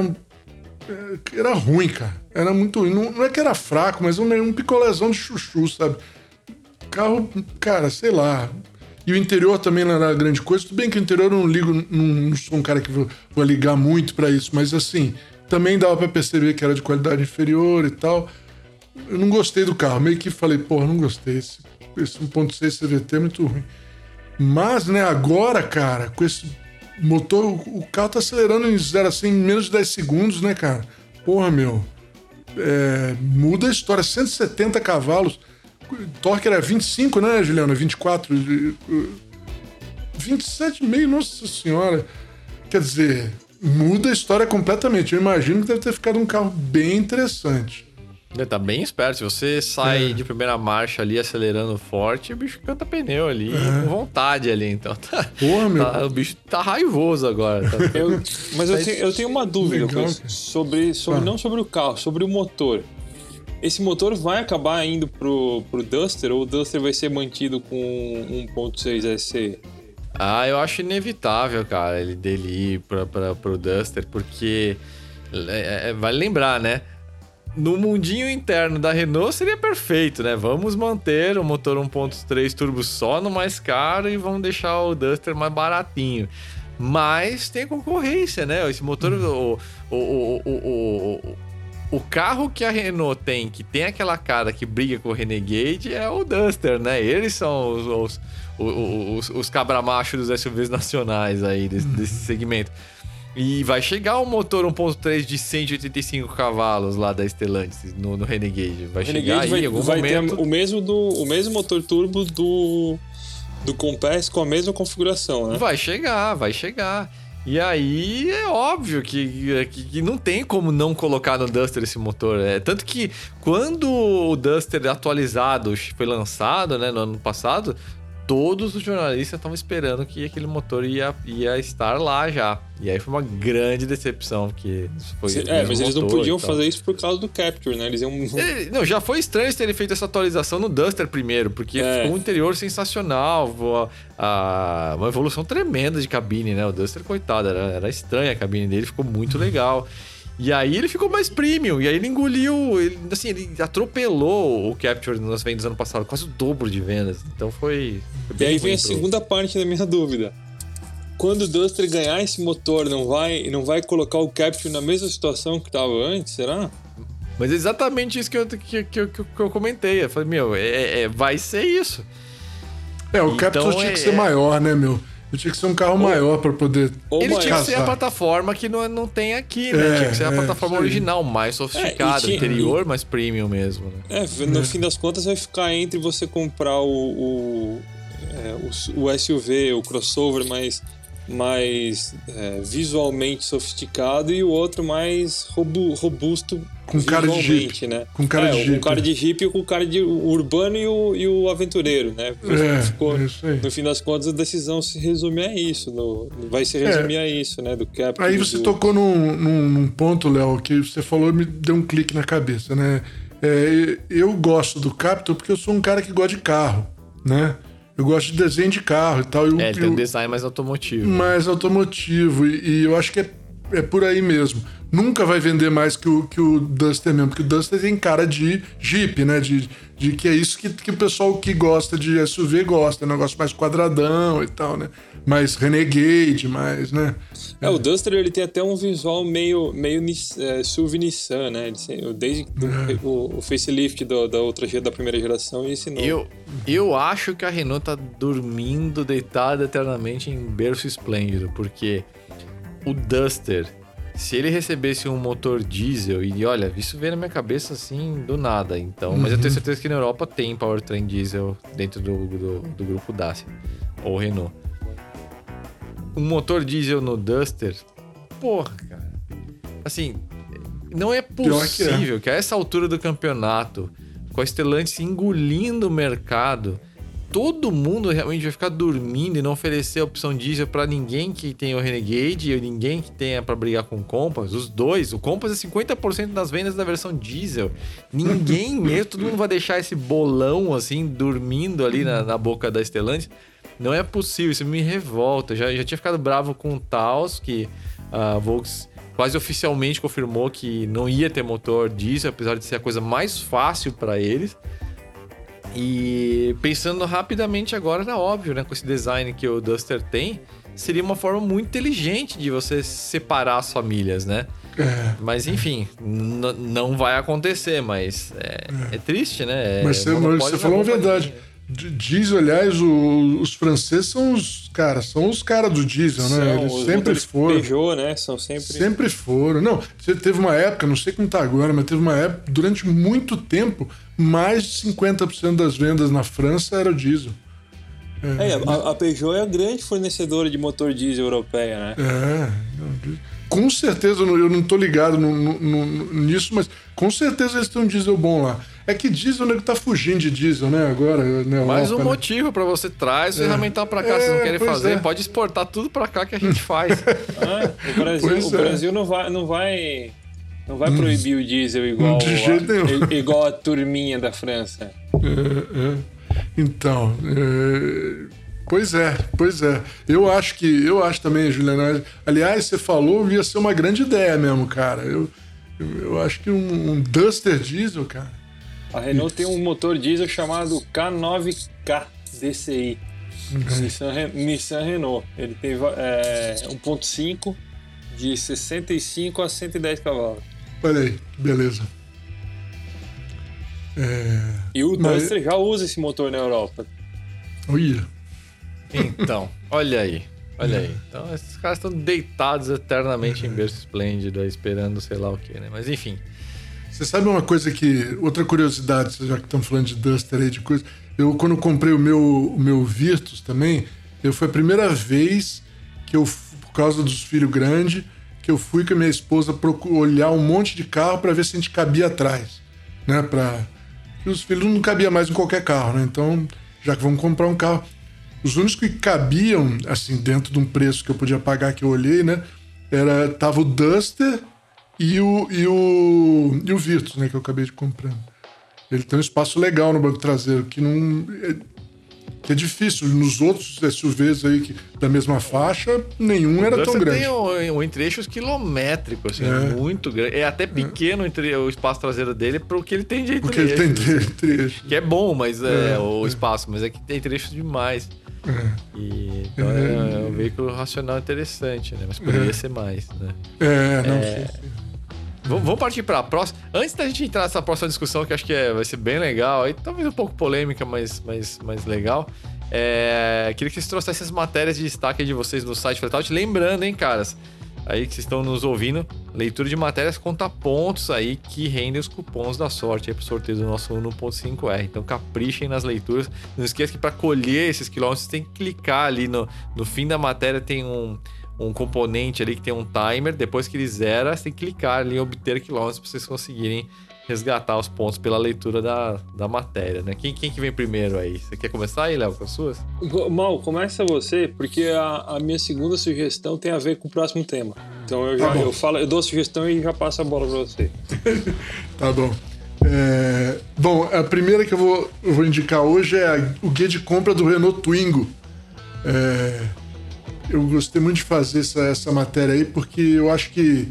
é, era ruim, cara. Era muito ruim. Não, não é que era fraco, mas um, um picolézão de chuchu, sabe? Carro, cara, sei lá, e o interior também não era grande coisa. Tudo bem que o interior eu não ligo, não, sou um cara que vou, vou ligar muito para isso, mas assim, também dava para perceber que era de qualidade inferior e tal. Eu não gostei do carro, meio que falei, porra, não gostei. Esse, esse 1.6 CVT é muito ruim. Mas, né, agora, cara, com esse motor, o, o carro tá acelerando em zero assim, em menos de 10 segundos, né, cara? Porra, meu. É, muda a história, 170 cavalos. Torque era 25, né, Juliana? 24. 27,5, nossa senhora. Quer dizer, muda a história completamente. Eu imagino que deve ter ficado um carro bem interessante. Tá bem esperto. Se você sai é. de primeira marcha ali acelerando forte, o bicho canta pneu ali é. com vontade ali. Então tá, Porra, meu. Tá, o bicho tá raivoso agora. Tá, eu, mas eu tenho, eu tenho uma dúvida sobre, sobre ah. não sobre o carro, sobre o motor. Esse motor vai acabar indo pro, pro Duster ou o Duster vai ser mantido com 1.6 SC? Ah, eu acho inevitável, cara, ele dele ir pra, pra, pro Duster, porque é, é, vale lembrar, né? No mundinho interno da Renault seria perfeito, né? Vamos manter o motor 1.3 turbo só no mais caro e vamos deixar o Duster mais baratinho. Mas tem concorrência, né? Esse motor, o, o, o, o, o carro que a Renault tem, que tem aquela cara que briga com o Renegade, é o Duster, né? Eles são os, os, os, os cabramachos dos SUVs nacionais aí, desse, desse segmento. E vai chegar o motor 1.3 de 185 cavalos lá da Stellantis no, no Renegade. Vai Renegade chegar aí vai, algum vai momento. ter o mesmo, do, o mesmo motor turbo do, do Compass com a mesma configuração, né? Vai chegar, vai chegar. E aí é óbvio que, que, que não tem como não colocar no Duster esse motor. É, tanto que quando o Duster atualizado foi lançado né, no ano passado, todos os jornalistas estavam esperando que aquele motor ia, ia estar lá já. E aí foi uma grande decepção, porque foi É, mas eles não podiam fazer isso por causa do Capture, né? Eles iam. É, Não, já foi estranho terem feito essa atualização no Duster primeiro, porque É. ficou um interior sensacional, a- uma evolução tremenda de cabine, né? O Duster, coitado, era, era estranha a cabine dele, ficou muito legal. E aí ele ficou mais premium, e aí ele engoliu, ele, assim, ele atropelou o Capture nas vendas ano passado, quase o dobro de vendas. Então foi. foi E bem aí vem a pro- segunda parte da minha dúvida. Quando o Duster ganhar esse motor, não vai, não vai colocar o Capture na mesma situação que estava antes, será? Mas é exatamente isso que eu, que, que, que eu comentei. Eu falei, meu, é- é- vai ser isso. É, o Então, Capture tinha que é- ser maior, né, meu? Eu tinha que ser um carro maior pra poder. Ou Ele maior. tinha que ser a plataforma que não, não tem aqui, né? É, tinha que ser a é, plataforma aí. original, mais sofisticada, É, e tinha- interior, mais premium mesmo. Né? É, no fim das contas vai ficar entre você comprar o, o, é, o, o SUV, o crossover mais, mais é, visualmente sofisticado e o outro mais robu- robusto Com cara de Jeep. né? Com cara é, de Jeep. cara de Jeep e com cara de urbano e o, e o aventureiro, né? É, Ficou- é no fim das contas, a decisão se resume a isso. no- vai se resumir a isso, né? Do. É. Aí você do... tocou num, num, num ponto, Léo, que você falou e me deu um clique na cabeça, né? É, eu gosto do Capture porque eu sou um cara que gosta de carro, né? Eu gosto de desenho de carro e tal. Eu, É, ele tem um design mais automotivo. mais automotivo. E, e eu acho que é, é por aí mesmo. Nunca vai vender mais que o, que o Duster mesmo, porque o Duster tem cara de Jeep, né? De, de que é isso que, que o pessoal que gosta de SUV gosta, um negócio mais quadradão e tal, né? Mais Renegade, mais, né? É, o Duster ele tem até um visual meio, meio é, SUV Nissan, né? Ele Desde É. o, o facelift do- da, outra, da primeira geração e esse novo. Eu, eu acho que a Renault tá dormindo, deitada eternamente em berço esplêndido, porque o Duster, se ele recebesse um motor diesel, e olha, isso veio na minha cabeça assim do nada, então, mas eu tenho certeza que na Europa tem powertrain diesel dentro do, do, do grupo Dacia ou Renault. Um motor diesel no Duster, porra, cara. Assim, não é que é. possível que a essa altura do campeonato, com a Stellantis engolindo o mercado, todo mundo realmente vai ficar dormindo e não oferecer a opção diesel para ninguém que tenha o Renegade e ninguém que tenha para brigar com o Compass. Os dois, o Compass é 50% das vendas da versão diesel. Ninguém mesmo, todo mundo vai deixar esse bolão assim dormindo ali na, na boca da Stellantis. Não é possível, isso me revolta. Já, já tinha ficado bravo com o Taos, que a Volks quase oficialmente confirmou que não ia ter motor diesel, apesar de ser a coisa mais fácil para eles. E pensando rapidamente agora, era óbvio, né? Com esse design que o Duster tem, seria uma forma muito inteligente de você separar as famílias, né? É. Mas enfim, não vai acontecer, mas é, é triste, né? É Mas você, monopólio você falou uma verdade. D- Diesel, aliás, o- os franceses são os caras, são os caras do diesel, né? São Eles os sempre foram. Peugeot, né? São sempre. Sempre foram. Não, você teve uma época, não sei como tá agora, mas teve uma época, durante muito tempo, mais de 50% das vendas na França era o diesel. É, a, a Peugeot é a grande fornecedora de motor diesel europeia, né? É. Com certeza, eu não- tô ligado no- no- no- nisso, mas com certeza eles têm um diesel bom lá. É que diesel, o nego tá fugindo de diesel, né? Agora, né? Mais um né? motivo pra você traz o ferramental pra cá. Vocês É, não querem fazer, é. pode exportar tudo pra cá que a gente faz. Ah, o Brasil, Pois o é. Brasil não vai. Não vai... Não vai proibir o diesel igual, de jeito a, nenhum. igual a turminha da França. É, é. Então, é, pois é, pois é. Eu acho que, eu acho também, Juliana. Aliás, você falou, ia ser uma grande ideia mesmo, cara. Eu, eu, eu acho que um, um Duster diesel, cara. A Renault tem um motor diesel chamado K9K DCI. Nissan, Re- Nissan Renault. Ele tem é, 1.5 de 65 a 110 cavalos. Olha aí, beleza. É, E o Mas- Duster já usa esse motor na Europa. olha, Então, olha aí. Olha aí. Então esses caras estão deitados eternamente em berço esplêndido, esperando sei lá o que, né? Mas enfim. Você sabe uma coisa que. Outra curiosidade, já que estamos falando de Duster aí, de coisa. Eu, quando comprei o meu, o meu Virtus também, eu foi a primeira vez que eu, por causa dos filhos grandes, que eu fui com a minha esposa olhar um monte de carro para ver se a gente cabia atrás, né? Para os filhos não cabia mais em qualquer carro, né? Então, já que vamos comprar um carro, os únicos que cabiam assim dentro de um preço que eu podia pagar que eu olhei, né? Era tava o Duster e o e o e o Virtus, né? Que eu acabei de comprando. Ele tem um espaço legal no banco traseiro que não que é difícil. Nos outros SUVs aí que, da mesma faixa, nenhum era tão grande. tem um, um quilométrico, assim, é. muito grande. É até pequeno é. o espaço traseiro dele para o que ele tem de entre-eixos. Porque ele tem entre-eixos. Que é bom, mas é, é o espaço, mas é que tem entre-eixos demais. É. E, então é, é, um veículo racional interessante, né? Mas poderia ser mais, né? É, não sei. Vamos partir para a próxima. Antes da gente entrar nessa próxima discussão, que acho que é, vai ser bem legal, aí talvez um pouco polêmica, mas, mas, mas legal. É, queria que vocês trouxessem as matérias de destaque de vocês no site Flatout. Lembrando, hein, caras, aí que vocês estão nos ouvindo, leitura de matérias conta pontos aí que rendem os cupons da sorte aí pro sorteio do nosso 1.5R. Então caprichem nas leituras. Não esqueça que para colher esses quilômetros, você tem que clicar ali no, no fim da matéria, tem um um componente ali que tem um timer. Depois que ele zera, você tem que clicar ali em obter quilômetros para vocês conseguirem resgatar os pontos pela leitura da, da matéria, né? Quem, quem que vem primeiro aí? Você quer começar aí, Léo, com as suas? Mal, começa você, porque a, a, minha segunda sugestão tem a ver com o próximo tema. Então eu já tá eu falo, eu dou a sugestão e já passo a bola para você. tá bom. É, bom, a primeira que eu vou, eu vou indicar hoje é a, o guia de compra do Renault Twingo. É, eu gostei muito de fazer essa, essa matéria aí, porque eu acho que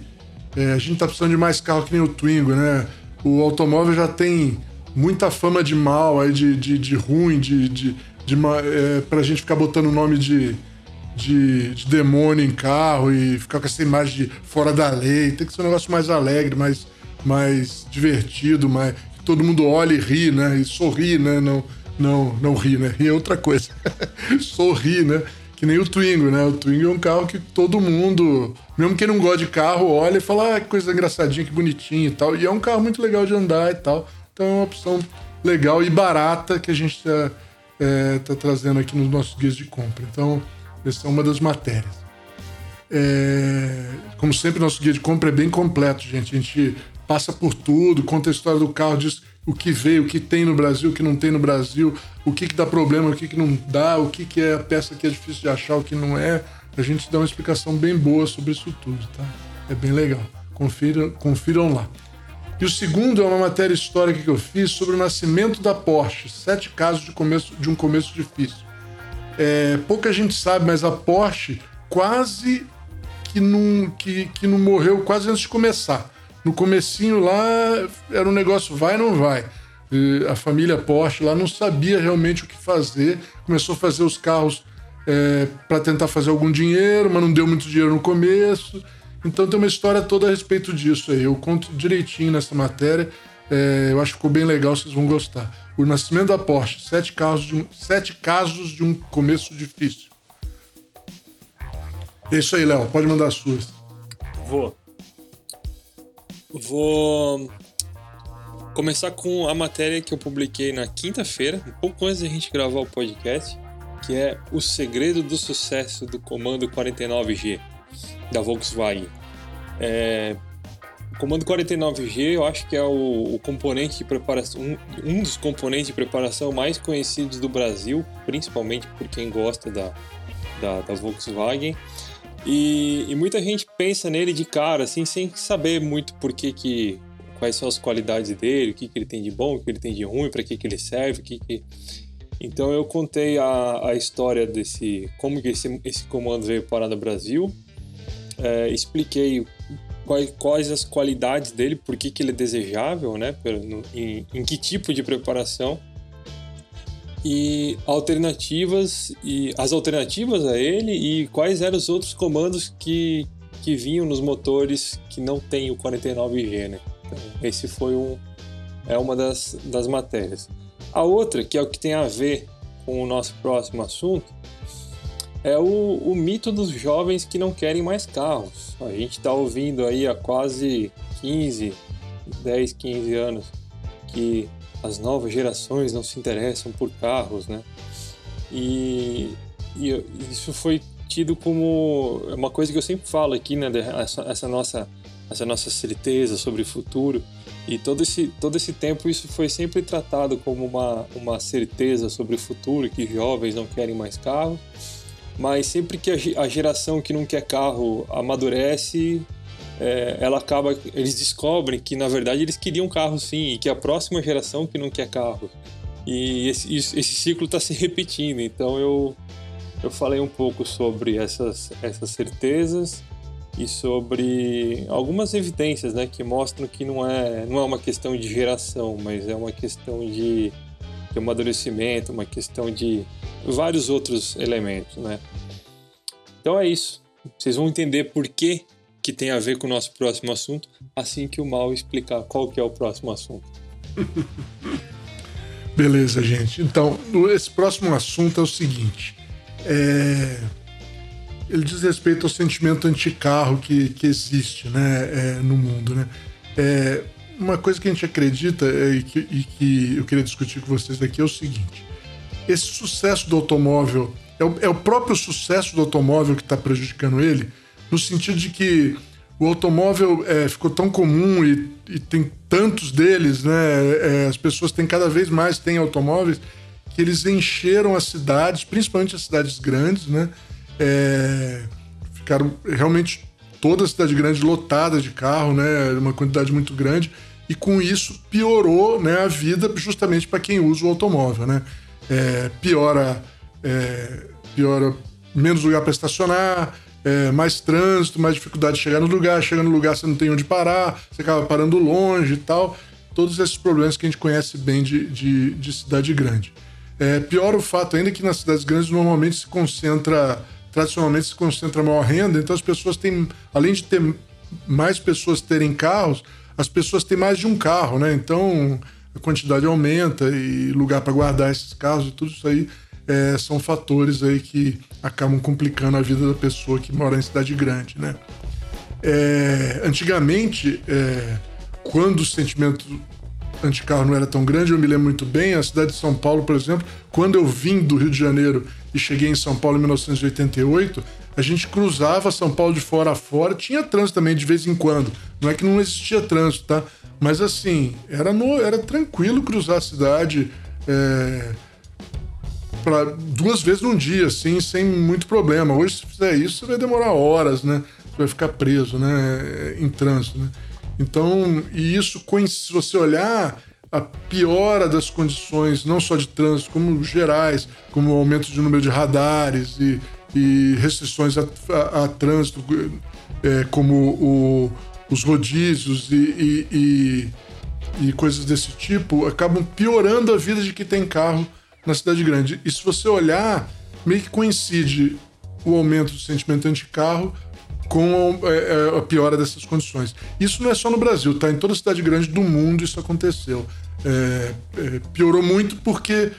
é, a gente tá precisando de mais carro que nem o Twingo, né? O automóvel já tem muita fama de mal, aí, de, de, de ruim, de, de, de é, pra gente ficar botando o nome de, de, de, demônio em carro e ficar com essa imagem de fora da lei. Tem que ser um negócio mais alegre, mais, mais divertido, mais, que todo mundo olha e ri, né? E sorri, né? Não, não, não ri, né? Ri é outra coisa. Sorri, né? Que nem o Twingo, né? O Twingo é um carro que todo mundo, mesmo quem não gosta de carro, olha e fala, ah, que coisa engraçadinha, que bonitinho e tal. E é um carro muito legal de andar e tal. Então é uma opção legal e barata que a gente está é, tá trazendo aqui nos nossos guias de compra. Então, essa é uma das matérias. É, como sempre, nosso guia de compra é bem completo, gente. A gente passa por tudo, conta a história do carro, diz o que veio, o que tem no Brasil, o que não tem no Brasil, o que, que dá problema, o que, que não dá, o que, que é a peça que é difícil de achar, o que não é. A gente dá uma explicação bem boa sobre isso tudo, tá? É bem legal. Confiram, confiram lá. E o segundo é uma matéria histórica que eu fiz sobre o nascimento da Porsche. Sete casos de, começo, de um começo difícil. É, pouca gente sabe, mas a Porsche quase que não, que, que não morreu quase antes de começar. No comecinho lá era um negócio vai não vai. E a família Porsche lá não sabia realmente o que fazer, começou a fazer os carros é, para tentar fazer algum dinheiro, mas não deu muito dinheiro no começo. Então tem uma história toda a respeito disso aí. Eu conto direitinho nessa matéria. É, eu acho que ficou bem legal, vocês vão gostar. O nascimento da Porsche, sete casos de um, sete casos de um começo difícil. É isso aí, Léo. Pode mandar as suas. Vou. Vou começar com a matéria que eu publiquei na quinta-feira, um pouco antes da gente gravar o podcast, que é O Segredo do Sucesso do Comando 49G da Volkswagen. É, o Comando 49G eu acho que é o, o componente de preparação, um, um, dos componentes de preparação mais conhecidos do Brasil, principalmente por quem gosta da, da, da Volkswagen. E, e, muita gente pensa nele de cara, assim, sem saber muito por que, que quais são as qualidades dele, o que, que ele tem de bom, o que ele tem de ruim, para que, que ele serve, o que, que... Então eu contei a, a história desse, como que esse, esse comando veio parar no Brasil, é, expliquei quais, quais, as qualidades dele, por que, que ele é desejável, né, em, em que tipo de preparação e alternativas e as alternativas a ele e quais eram os outros comandos que, que vinham nos motores que não tem o 49G, né? Então, esse foi um é uma das, das matérias. A outra, que é o que tem a ver com o nosso próximo assunto, é o, o mito dos jovens que não querem mais carros. A gente está ouvindo aí há quase 15, 10, 15 anos que as novas gerações não se interessam por carros, né? E, e isso foi tido como uma coisa que eu sempre falo aqui, né? Essa, essa nossa essa nossa certeza sobre o futuro e todo esse todo esse tempo isso foi sempre tratado como uma uma certeza sobre o futuro que jovens não querem mais carros mas sempre que a geração que não quer carro amadurece, é, ela acaba, eles descobrem que na verdade eles queriam carro sim e que a próxima geração que não quer carro e esse, esse ciclo está se repetindo. Então eu eu falei um pouco sobre essas essas certezas e sobre algumas evidências, né, que mostram que não é não é uma questão de geração, mas é uma questão de, de amadurecimento, uma questão de vários outros elementos, né? Então é isso. Vocês vão entender por que, que tem a ver com o nosso próximo assunto assim que o Mal explicar qual que é o próximo assunto. Beleza, gente. Então, esse próximo assunto é o seguinte. É... Ele diz respeito ao sentimento anticarro que, que existe né, é, no mundo. Né? É, uma coisa que a gente acredita é, e, que, e que eu queria discutir com vocês aqui é o seguinte esse sucesso do automóvel é o, é o próprio sucesso do automóvel que está prejudicando ele, no sentido de que o automóvel é, ficou tão comum e, e, tem tantos deles, né? É, as pessoas têm cada vez mais têm automóveis que eles encheram as cidades, principalmente as cidades grandes, né? É, ficaram realmente toda a cidade grande lotada de carro, né? Uma quantidade muito grande e com isso piorou, né, a vida justamente para quem usa o automóvel, né? é, piora, é, piora menos lugar para estacionar, é, mais trânsito, mais dificuldade de chegar no lugar, chega no lugar você não tem onde parar, você acaba parando longe e tal. Todos esses problemas que a gente conhece bem de, de, de cidade grande. É, piora o fato ainda que nas cidades grandes normalmente se concentra, tradicionalmente se concentra maior renda, então as pessoas têm, além de ter mais pessoas terem carros, as pessoas têm mais de um carro, né? Então a quantidade aumenta e lugar para guardar esses carros e tudo isso aí é, são fatores aí que acabam complicando a vida da pessoa que mora em cidade grande, né? É, antigamente, é, quando o sentimento anticarro não era tão grande, eu me lembro muito bem, a cidade de São Paulo, por exemplo, quando eu vim do Rio de Janeiro e cheguei em São Paulo em 1988, a gente cruzava São Paulo de fora a fora, tinha trânsito também de vez em quando, não é que não existia trânsito, tá? Mas assim, era, no, era tranquilo cruzar a cidade é, pra, duas vezes num dia, assim, sem muito problema. Hoje, se fizer isso, você vai demorar horas, né? Você vai ficar preso, né? Em trânsito, né? Então, e isso, se você olhar, a piora das condições, não só de trânsito, como gerais, como aumento de número de radares e, e restrições a, a, a trânsito, é, como o, os rodízios e, e, e, coisas desse tipo acabam piorando a vida de quem tem carro na cidade grande. E se você olhar, meio que coincide o aumento do sentimento anti-carro com a, é, é, a, piora dessas condições. Isso não é só no Brasil, tá? Em toda cidade grande do mundo isso aconteceu. É, é, piorou muito porque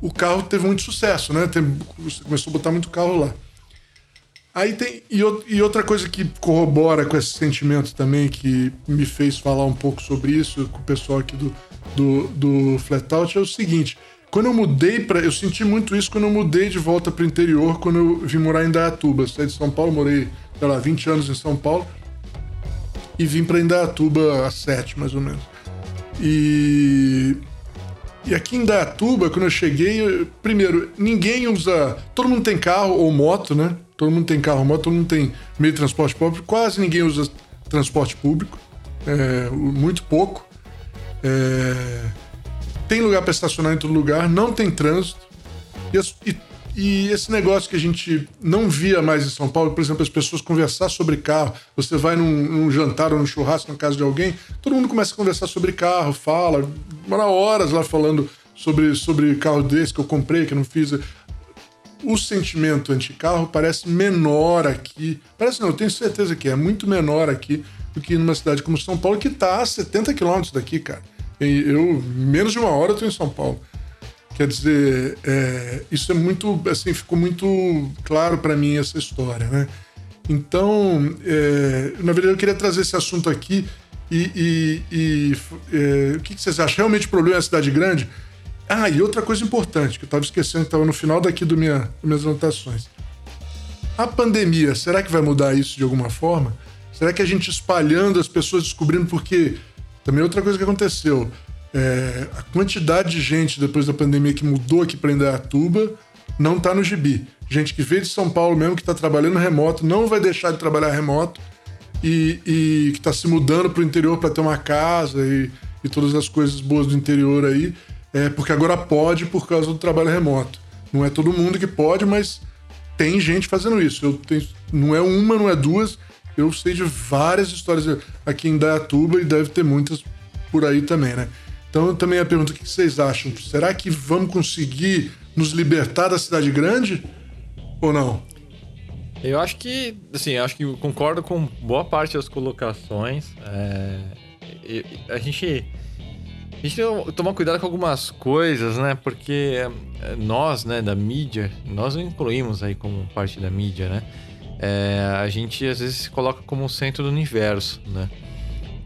o carro teve muito sucesso, né? Tem, começou a botar muito carro lá. Aí tem. E, e, outra coisa que corrobora com esse sentimento também, que me fez falar um pouco sobre isso com o pessoal aqui do, do, do Flatout, é o seguinte. Quando eu mudei para. Eu senti muito isso quando eu mudei de volta para o interior, quando eu vim morar em Indaiatuba. Saí de São Paulo, morei, sei lá, 20 anos em São Paulo. E vim para Indaiatuba há 7, mais ou menos. E. E aqui em Indaiatuba, quando eu cheguei, primeiro, ninguém usa. Todo mundo tem carro ou moto, né? todo mundo tem carro moto, todo mundo tem meio de transporte público, quase ninguém usa transporte público, é, muito pouco. É, tem lugar para estacionar em todo lugar, não tem trânsito. E, e, esse negócio que a gente não via mais em São Paulo, por exemplo, as pessoas conversar sobre carro. Você vai num, num jantar ou num churrasco na casa de alguém, todo mundo começa a conversar sobre carro, fala, demora horas lá falando sobre, sobre carro desse que eu comprei, que eu não fiz o sentimento anti-carro parece menor aqui. Parece não, eu tenho certeza que é muito menor aqui do que numa cidade como São Paulo, que está a 70 quilômetros daqui, cara. Eu, menos de uma hora, tô em São Paulo. Quer dizer, é, isso é muito, assim, ficou muito claro para mim essa história, né? Então, é, na verdade, eu queria trazer esse assunto aqui e, e, e é, o que, que vocês acham? Realmente o problema é a cidade grande? Ah, e outra coisa importante, que eu estava esquecendo, que estava no final daqui do minha, das minhas anotações. A pandemia, será que vai mudar isso de alguma forma? Será que a gente espalhando, as pessoas descobrindo, porque também outra coisa que aconteceu, é, a quantidade de gente depois da pandemia que mudou aqui para Indaiatuba não está no gibi. Gente que veio de São Paulo mesmo, que está trabalhando remoto, não vai deixar de trabalhar remoto e, e que está se mudando para o interior para ter uma casa e, e, todas as coisas boas do interior aí, é, porque agora pode por causa do trabalho remoto. Não é todo mundo que pode, mas tem gente fazendo isso. Eu tenho, não é uma, não é duas. Eu sei de várias histórias aqui em Dayatuba e deve ter muitas por aí também, né? Então, também a pergunta: o que vocês acham? Será que vamos conseguir nos libertar da cidade grande ou não? Eu acho que, assim, acho que concordo com boa parte das colocações. É, a gente a gente tem que tomar cuidado com algumas coisas, né? Porque é, nós, né, da mídia, nós incluímos aí como parte da mídia, né? É, a gente às vezes se coloca como o centro do universo, né?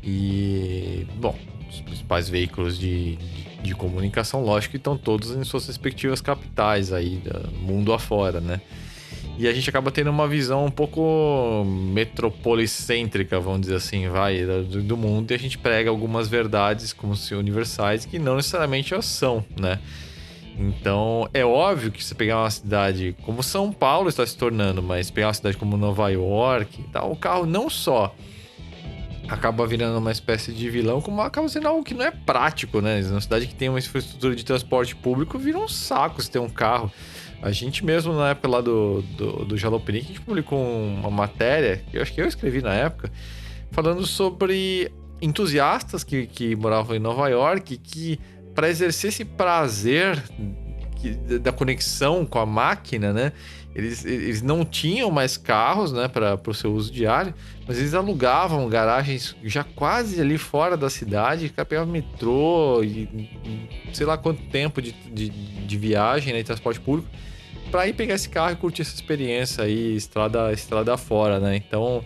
E, bom, os principais veículos de, de, de comunicação, lógico, estão todos em suas respectivas capitais aí, mundo afora, né? E a gente acaba tendo uma visão um pouco metropolicêntrica, vamos dizer assim, vai, do, do mundo, e a gente prega algumas verdades como se universais que não necessariamente são, né? Então, é óbvio que você pegar uma cidade como São Paulo está se tornando, mas pegar uma cidade como Nova York, tá, o carro não só acaba virando uma espécie de vilão, como acaba sendo algo que não é prático, né? Uma cidade que tem uma infraestrutura de transporte público vira um saco se ter um carro. A gente mesmo, na época lá do, do, do Jalopnik, a gente publicou uma matéria, que eu acho que eu escrevi na época, falando sobre entusiastas que, que moravam em Nova York, que para exercer esse prazer da conexão com a máquina, né? Eles, eles não tinham mais carros, né, para o seu uso diário, mas eles alugavam garagens já quase ali fora da cidade, pegavam metrô e sei lá quanto tempo de, de, de viagem, né, transporte público para ir pegar esse carro e curtir essa experiência aí, estrada, estrada fora, né? Então,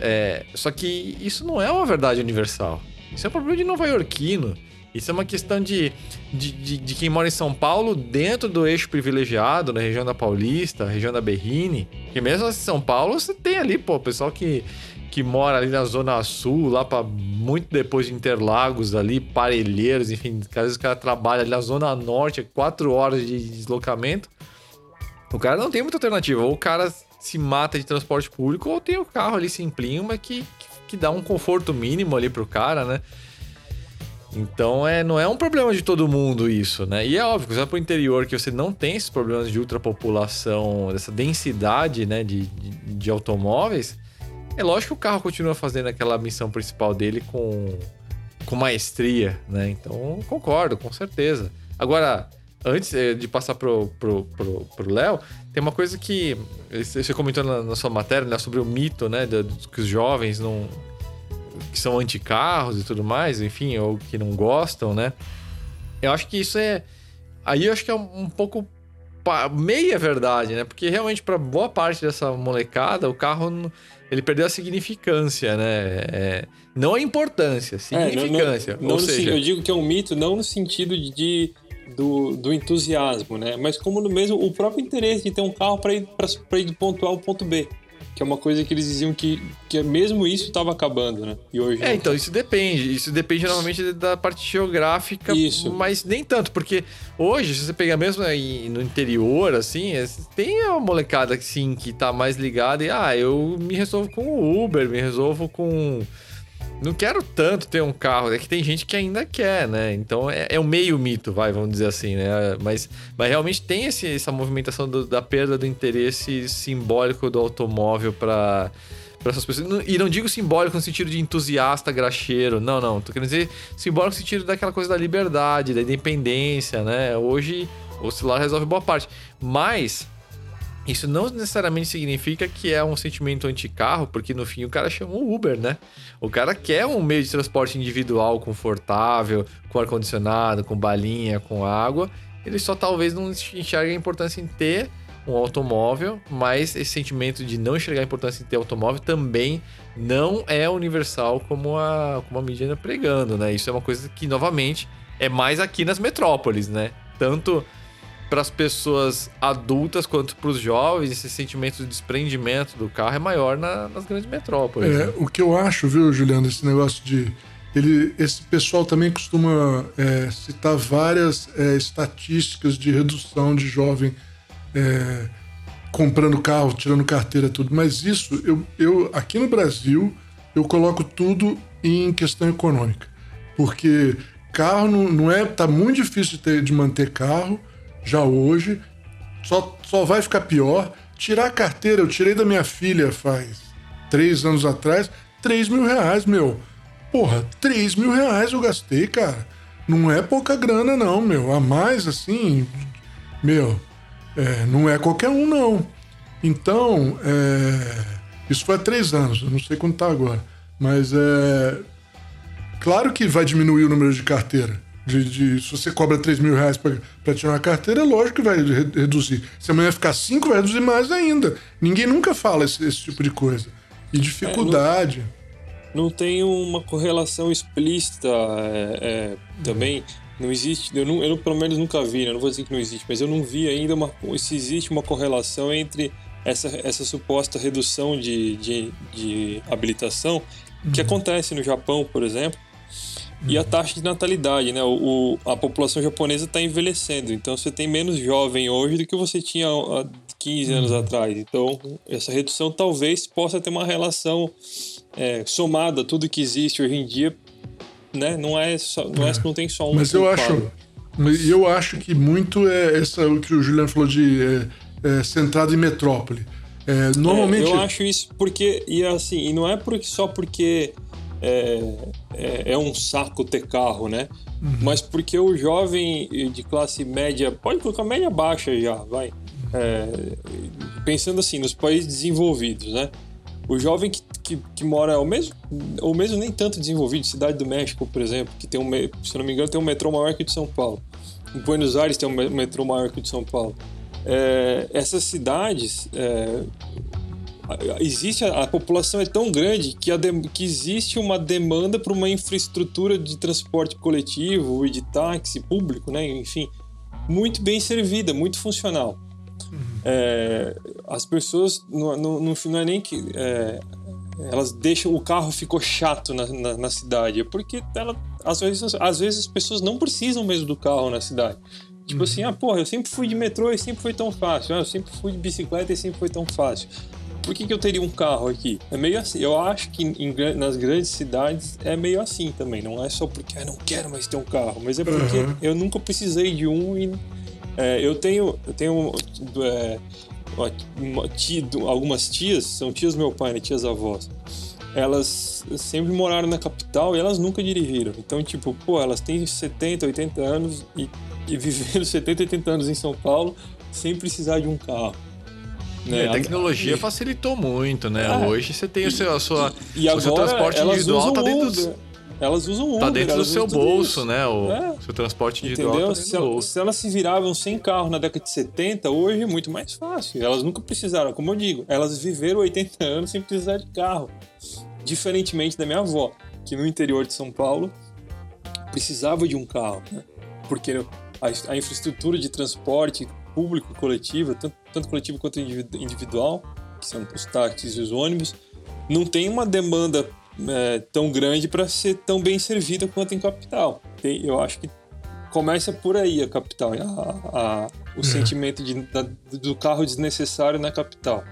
é, só que isso não é uma verdade universal. Isso é um problema de nova-iorquino. Isso é uma questão de, de, de, de, quem mora em São Paulo, dentro do eixo privilegiado, na região da Paulista, região da Berrine. Porque mesmo em São Paulo, você tem ali, pô, pessoal que, que mora ali na Zona Sul, lá para muito depois de Interlagos, ali, Parelheiros, enfim, às vezes o cara trabalha ali na Zona Norte, é quatro horas de deslocamento. O cara não tem muita alternativa. Ou o cara se mata de transporte público, ou tem o carro ali simplinho, mas que, que, que dá um conforto mínimo ali pro cara, né? Então é, não é um problema de todo mundo isso, né? E é óbvio, você vai pro interior que você não tem esses problemas de ultrapopulação, dessa densidade né, de, de, de automóveis, é lógico que o carro continua fazendo aquela missão principal dele com, com maestria, né? Então concordo, com certeza. Agora, antes eh, de passar pro, pro, pro, pro Léo, tem uma coisa que você comentou na, na sua matéria, né, sobre o mito, né, de, que os jovens não que são anti-carros e tudo mais, enfim, ou que não gostam, né? Eu acho que isso é aí eu acho que é um, pouco meia verdade, né? Porque realmente para boa parte dessa molecada, o carro ele perdeu a significância, né? É, não a importância, significância. É, não, não, não seja, eu digo que é um mito não no sentido de do, do entusiasmo, né? Mas como no mesmo o próprio interesse de ter um carro para ir, ir do ponto A ao ponto B. Que é uma coisa que eles diziam que, que mesmo isso estava acabando, né? E hoje. É, então, isso depende. Isso depende normalmente da parte geográfica. Isso. Mas nem tanto, porque hoje, se você pegar mesmo aí no interior, assim, tem a molecada sim que tá mais ligada e, ah, eu me resolvo com o Uber, me resolvo com não quero tanto ter um carro. É que tem gente que ainda quer, né? Então é, é um meio mito, vai, vamos dizer assim, né? Mas, mas realmente tem esse, essa movimentação do, da perda do interesse simbólico do automóvel para para essas pessoas. E não digo simbólico no sentido de entusiasta, graxeiro. Não, não. Tô querendo dizer simbólico no sentido daquela coisa da liberdade, da independência, né? Hoje o celular resolve boa parte. Mas isso não necessariamente significa que é um sentimento anti-carro, porque no fim o cara chama o Uber, né? O cara quer um meio de transporte individual, confortável, com ar-condicionado, com balinha, com água. ele só talvez não enxergue a importância em ter um automóvel, mas esse sentimento de não enxergar a importância em ter automóvel também não é universal como a, como a mídia anda pregando, né? Isso é uma coisa que, novamente, é mais aqui nas metrópoles, né? Tanto para as pessoas adultas quanto para os jovens, esse sentimento de desprendimento do carro é maior na, nas grandes metrópoles. É, né? O que eu acho, viu, Juliano, esse negócio de. Ele, esse pessoal também costuma é, citar várias é, estatísticas de redução de jovem é, comprando carro, tirando carteira, tudo. Mas isso, eu, eu aqui no Brasil, eu coloco tudo em questão econômica. Porque carro não, não é. tá muito difícil de, ter, de manter carro já hoje. Só, só vai ficar pior. Tirar a carteira, eu tirei da minha filha faz três anos atrás, 3 mil reais, meu. Porra, 3 mil reais eu gastei, cara. Não é pouca grana, não, meu. A mais, assim, meu, é, não é qualquer um, não. Então, é, isso foi há três anos, eu não sei quanto tá agora. Mas é. Claro que vai diminuir o número de carteira. De, de, se você cobra 3 mil reais para tirar uma carteira, é lógico que vai re reduzir. Se amanhã ficar 5, vai reduzir mais ainda. Ninguém nunca fala esse, esse tipo de coisa. E dificuldade. É, não, não, tem uma correlação explícita é, é, também. Não existe, eu, não, eu, pelo menos nunca vi, né? não vou dizer que não existe, mas eu não vi ainda uma, se existe uma correlação entre essa, essa suposta redução de, de, de habilitação que uhum. acontece no Japão, por exemplo, e a taxa de natalidade, né? O, a população japonesa está envelhecendo, então você tem menos jovem hoje do que você tinha há 15 anos uhum. atrás. Então, essa redução talvez possa ter uma relação é, somada a tudo que existe hoje em dia, né? Não é só, não, é, é não tem só um. Mas eu acho, eu acho que muito é essa o que o Juliano falou de é, é, centrado em metrópole. É, normalmente. eu acho isso porque e assim, e não é porque só porque é, é, é, um saco ter carro, né? Uhum. Mas porque o jovem de classe média, pode colocar média baixa já, vai. É, pensando assim, nos países desenvolvidos, né? O jovem que, que, que, mora, ou mesmo, ou mesmo nem tanto desenvolvido, Cidade do México, por exemplo, que tem um, se não me engano, tem um metrô maior que o de São Paulo. Em Buenos Aires tem um metrô maior que o de São Paulo. É, essas cidades, é, existe a, a, população é tão grande que, a que existe uma demanda para uma infraestrutura de transporte coletivo e de táxi público, né? Enfim, muito bem servida, muito funcional. Uhum. É, as pessoas não, não, não, é nem que é, elas deixam o carro ficou chato na, na, na cidade, é porque ela, às vezes às vezes as pessoas não precisam mesmo do carro na cidade. Tipo uhum. assim, ah, porra, eu sempre fui de metrô e sempre foi tão fácil. Ah, eu sempre fui de bicicleta e sempre foi tão fácil por que, que eu teria um carro aqui? É meio assim. Eu acho que em, nas grandes cidades é meio assim também. Não é só porque eu ah, não quero mais ter um carro, mas é porque uhum. eu nunca precisei de um e é, eu tenho eu tenho é, tia, algumas tias, são tias do meu pai, né, tias avós. Elas sempre moraram na capital e elas nunca dirigiram. Então, tipo, pô, elas têm 70, 80 anos e, e vivendo 70, 80 anos em São Paulo sem precisar de um carro. Né? A tecnologia e... facilitou muito, né? É. Hoje você tem o seu, a sua, e, o seu transporte individual tá dentro do... Elas usam Uber. Tá dentro do seu bolso, né? O é. seu transporte individual Entendeu? Tá se, ela, se, elas se viravam sem carro na década de 70, hoje é muito mais fácil. Elas nunca precisaram, como eu digo, elas viveram 80 anos sem precisar de carro. Diferentemente da minha avó, que no interior de São Paulo precisava de um carro, né? Porque a, a infraestrutura de transporte público coletivo, tanto, tanto coletivo quanto individual, que são os táxis e os ônibus, não tem uma demanda é, tão grande para ser tão bem servida quanto em capital. Tem, eu acho que começa por aí a capital, a, a, o uhum. sentimento de, da, do carro desnecessário na capital.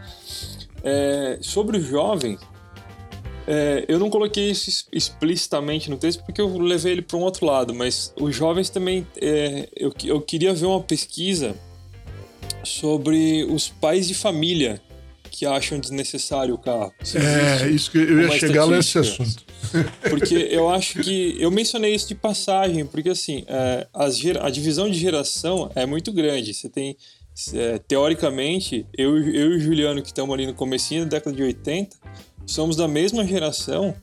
É, sobre os jovens, é, eu não coloquei isso explicitamente no texto porque eu levei ele para um outro lado, mas os jovens também. É, eu, eu queria ver uma pesquisa sobre os pais de família que acham desnecessário o carro. é, isso que eu ia chegar nesse assunto. Porque eu acho que. Eu mencionei isso de passagem, porque assim, é, a divisão de geração é muito grande. Você tem. É, teoricamente, eu, eu e o Juliano, que estamos ali no comecinho da década de 80, somos da mesma geração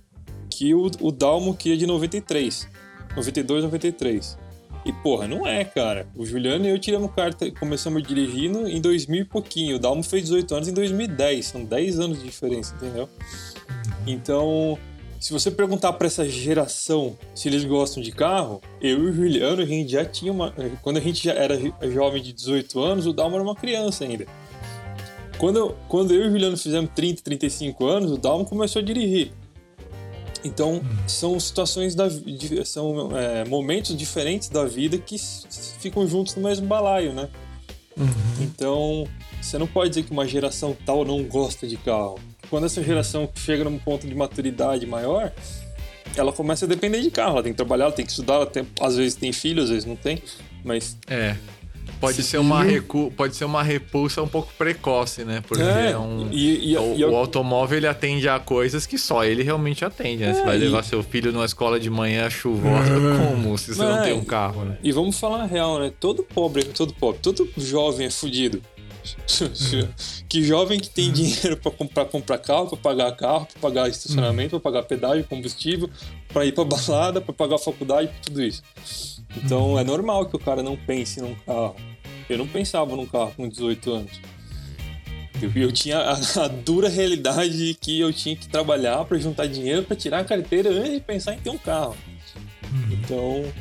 que o, o Dalmo, que é de 93. 92, 93. E, porra, não é, cara. O Juliano e eu tiramos carta, começamos dirigindo em 2000 e pouquinho. O Dalmo fez 18 anos em 2010. São 10 anos de diferença, entendeu? Então, se você perguntar para essa geração se eles gostam de carro, eu e o Juliano, a gente já tinha uma. Quando a gente já era jovem de 18 anos, o Dalmo era uma criança ainda. Quando, quando eu e o Juliano fizemos 30, 35 anos, o Dalmo começou a dirigir. Então, são situações da são é, momentos diferentes da vida que ficam juntos no mesmo balaio, né? Uhum. Então, você não pode dizer que uma geração tal não gosta de carro. Quando essa geração chega num ponto de maturidade maior, ela começa a depender de carro. Ela tem que trabalhar, ela tem que estudar, ela tem, às vezes tem filho, às vezes não tem, mas é. Pode ser, uma recu... pode ser uma repulsa um pouco precoce, né? Porque é, é um... e, e, o, e, o, automóvel ele atende a coisas que só ele realmente atende, né? É, você vai levar seu filho numa escola de manhã chuvosa, é. como se você não tem um carro, né? E vamos falar a real, né? Todo pobre, todo pobre, todo jovem é fudido. que jovem que tem dinheiro para comprar, comprar carro, para pagar carro, para pagar estacionamento, para pagar pedágio, combustível, para ir para balada, para pagar faculdade, tudo isso. Então é normal que o cara não pense num carro. Eu não pensava num carro com 18 anos. Eu, eu tinha a, a, dura realidade de que eu tinha que trabalhar para juntar dinheiro para tirar a carteira antes de pensar em ter um carro. Uhum. Então,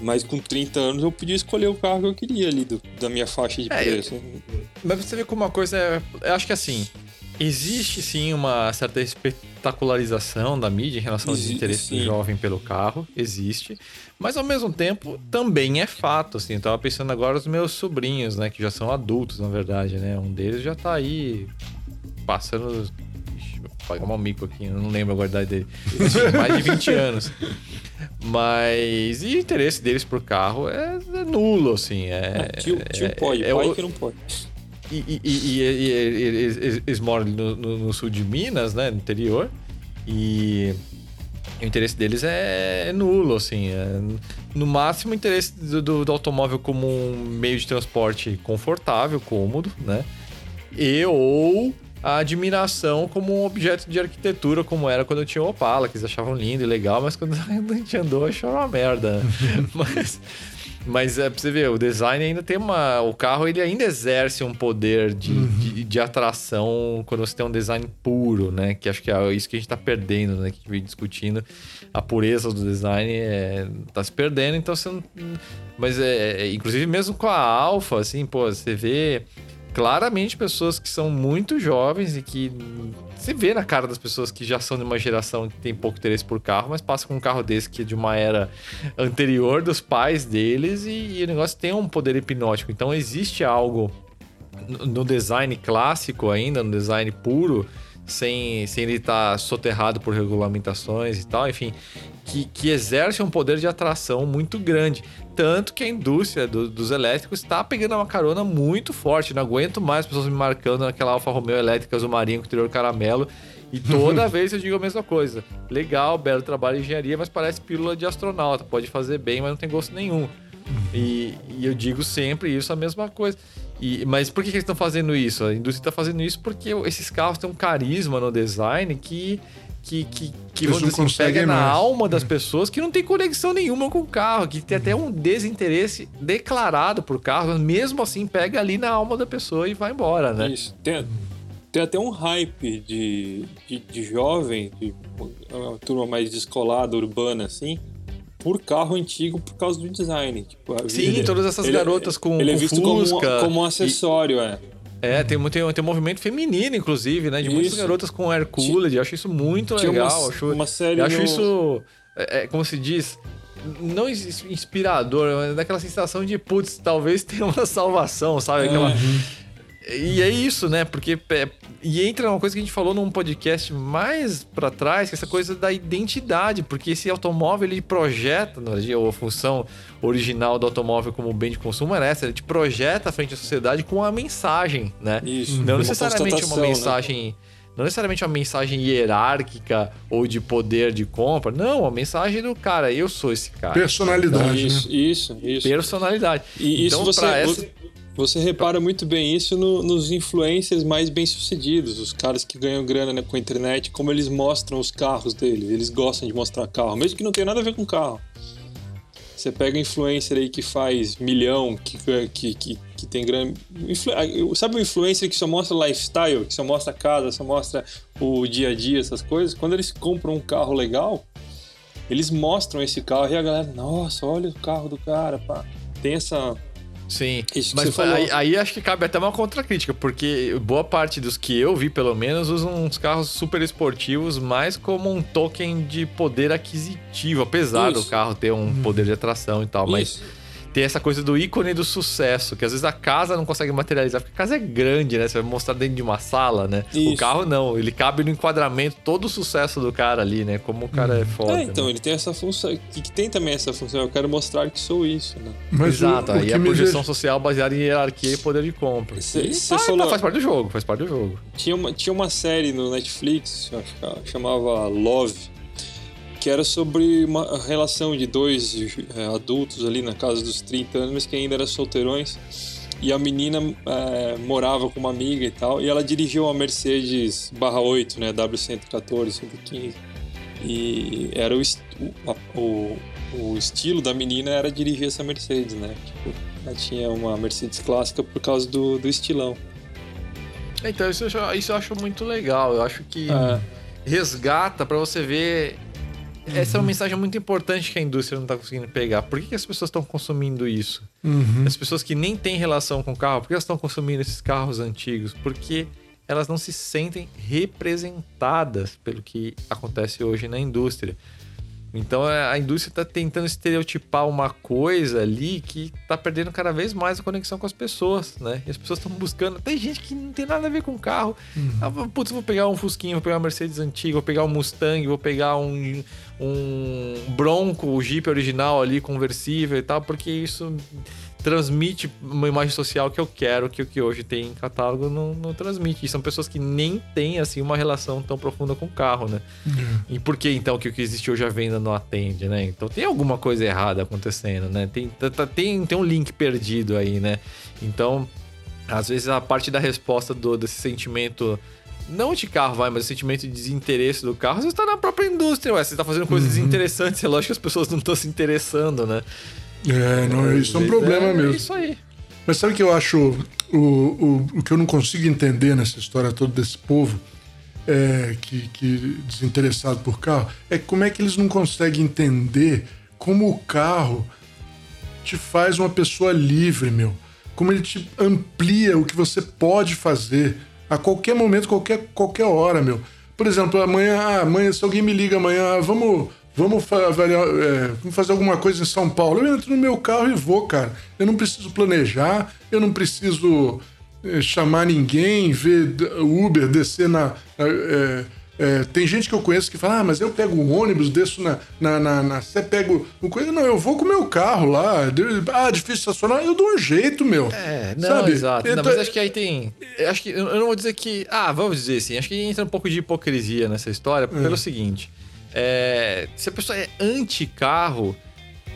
mas com 30 anos eu podia escolher o carro que eu queria ali do, da minha faixa de é, preço. Eu, mas você vê como uma coisa é. Eu acho que assim. Existe sim uma certa espetacularização da mídia em relação aos interesses do jovem pelo carro, existe. Mas ao mesmo tempo também é fato, assim. Eu tava pensando agora nos meus sobrinhos, né? Que já são adultos, na verdade, né? Um deles já tá aí passando. Pagar um mico aqui, eu não lembro a idade dele. mais de 20 anos. Mas. E o interesse deles por carro é, é nulo, assim. É, é tio, tio é, pode, é, pai que não pode. E, e, e, e eles moram no, no, no, sul de Minas, né? No interior. E o interesse deles é, é nulo, assim. É, no máximo, o interesse do, do, do, automóvel como um meio de transporte confortável, cômodo, né? E ou a admiração como um objeto de arquitetura, como era quando eu tinha o Opala, que eles achavam lindo e legal, mas quando a gente andou, achou uma merda. mas, mas é pra você ver, o design ainda tem uma. O carro ele ainda exerce um poder de, uhum. de, de, atração quando você tem um design puro, né? Que acho que é isso que a gente tá perdendo, né? Que a gente vem discutindo. A pureza do design é, tá se perdendo, então você não. Mas é, é inclusive mesmo com a Alfa, assim, pô, você vê claramente pessoas que são muito jovens e que se vê na cara das pessoas que já são de uma geração que tem pouco interesse por carro, mas passa com um carro desse que é de uma era anterior dos pais deles e, e o negócio tem um poder hipnótico. Então existe algo no design clássico ainda, no design puro, sem, sem ele estar tá soterrado por regulamentações e tal, enfim, que, que exerce um poder de atração muito grande. Tanto que a indústria do, dos elétricos está pegando uma carona muito forte. Não aguento mais pessoas me marcando naquela Alfa Romeo elétrica azul marinho com interior caramelo. E toda vez eu digo a mesma coisa. Legal, belo trabalho de engenharia, mas parece pílula de astronauta. Pode fazer bem, mas não tem gosto nenhum. E, e eu digo sempre isso, a mesma coisa. E, mas por que, que eles estão fazendo isso? A indústria está fazendo isso porque esses carros têm um carisma no design que que, que, que vamos assim, pega na alma das pessoas que não tem conexão nenhuma com o carro, que tem até um desinteresse declarado por carro, mas mesmo assim pega ali na alma da pessoa e vai embora, né? Isso. Tem, tem até um hype de, de, de jovem, de uma turma mais descolada, urbana, assim, por carro antigo por causa do design. Tipo, Sim, ele, todas essas ele, garotas com Ele é visto Fusca, como, como um acessório, e... é. É, tem, tem, tem um movimento feminino, inclusive, né? De isso. muitas garotas com air cooled. Eu acho isso muito Tinha legal. Uma, acho, uma série eu acho no... isso, é, é, como se diz, não inspirador, mas daquela sensação de, putz, talvez tenha uma salvação, sabe? Aquela... Uhum. E é isso, né? Porque. É, e entra uma coisa que a gente falou num podcast mais para trás, que é essa coisa da identidade, porque esse automóvel ele projeta, a função original do automóvel como bem de consumo era essa, ele te projeta à frente da sociedade com uma mensagem, né? Isso. Não necessariamente uma, uma né? mensagem. Né? Não necessariamente uma mensagem hierárquica ou de poder de compra. Não, a mensagem do cara, eu sou esse cara. Personalidade. Isso, né? isso, isso. Personalidade. E então, isso você, essa... Você repara muito bem isso no, nos influencers mais bem-sucedidos, os caras que ganham grana né, com a internet, como eles mostram os carros deles. Eles gostam de mostrar carro, mesmo que não tenha nada a ver com carro. Você pega influencer aí que faz milhão, que, que, que, que tem grande. Sabe o influencer que só mostra lifestyle, que só mostra casa, só mostra o dia a dia, essas coisas? Quando eles compram um carro legal, eles mostram esse carro e a galera, nossa, olha o carro do cara, pá. Tem essa, Sim, Isso mas aí, aí, acho que cabe até uma contracrítica, porque boa parte dos que eu vi, pelo menos, usam uns carros super esportivos mais como um token de poder aquisitivo, apesar Isso. do carro ter um poder de atração e tal, Isso. mas tem essa coisa do ícone do sucesso, que às vezes a casa não consegue materializar, porque a casa é grande, né? Você vai mostrar dentro de uma sala, né? Isso. O carro não, ele cabe no enquadramento todo o sucesso do cara ali, né? Como o cara é foda. É, então, né? ele tem essa função, que tem também essa função, eu quero mostrar que sou isso, né? Mas Exato, o, o aí a projeção deixa... social baseada em hierarquia e poder de compra. Você ah, falou... Tá, faz parte do jogo, faz parte do jogo. Tinha uma, tinha uma série no Netflix, chamava Love, que era sobre uma relação de dois é, adultos ali na casa dos 30 anos, que ainda eram solteirões. E a menina é, morava com uma amiga e tal, e ela dirigiu uma Mercedes barra 8, né, W114, 115. E era o, o, o estilo da menina era dirigir essa Mercedes, né? Tipo, ela tinha uma Mercedes clássica por causa do, do estilão. Então, isso eu, isso eu acho muito legal. Eu acho que é. resgata para você ver essa é uma mensagem muito importante que a indústria não está conseguindo pegar. Por que, que as pessoas estão consumindo isso? Uhum. As pessoas que nem têm relação com o carro, por que elas estão consumindo esses carros antigos? Porque elas não se sentem representadas pelo que acontece hoje na indústria. Então é, a indústria está tentando estereotipar uma coisa ali que está perdendo cada vez mais a conexão com as pessoas, né? E as pessoas estão buscando. Tem gente que não tem nada a ver com carro. Uhum. Ah, putz, vou pegar um Fusquinha, vou pegar uma Mercedes antiga, vou pegar um Mustang, vou pegar um, um Bronco, o Jeep original ali, conversível e tal, porque isso transmite uma imagem social que eu quero, que o que hoje tem em catálogo não, não transmite. E são pessoas que nem têm, assim, uma relação tão profunda com o carro, né? Uhum. E por que, então, que o que existe hoje a venda não atende, né? Então tem alguma coisa errada acontecendo, né? Tem, tem, tem um link perdido aí, né? Então, às vezes a parte da resposta do, desse sentimento não de carro, vai, mas o sentimento de desinteresse do carro, você está na própria indústria, ué. Você está fazendo coisas uhum. desinteressantes, é lógico que as pessoas não estão se interessando, né? É, não, isso é um problema é, mesmo. É isso aí. Mas sabe o que eu acho, o, o, o que eu não consigo entender nessa história toda desse povo, é, que, que desinteressado por carro, é como é que eles não conseguem entender como o carro te faz uma pessoa livre, meu. Como ele te amplia o que você pode fazer a qualquer momento, qualquer, qualquer hora, meu. Por exemplo, amanhã, ah, amanhã, se alguém me liga amanhã, ah, vamos Vamos, é, vamos fazer alguma coisa em São Paulo. Eu entro no meu carro e vou, cara. Eu não preciso planejar, eu não preciso é, chamar ninguém, ver Uber descer na. É, é, tem gente que eu conheço que fala, ah, mas eu pego um ônibus, desço na. na, na, na você pega o coisa. Não, eu vou com o meu carro lá. Ah, difícil estacionar, eu dou um jeito, meu. É, não, sabe? exato. Então, não, mas acho que aí tem. Acho que. Eu não vou dizer que. Ah, vamos dizer assim. Acho que entra um pouco de hipocrisia nessa história, pelo é. seguinte. É, se a pessoa é anti-carro,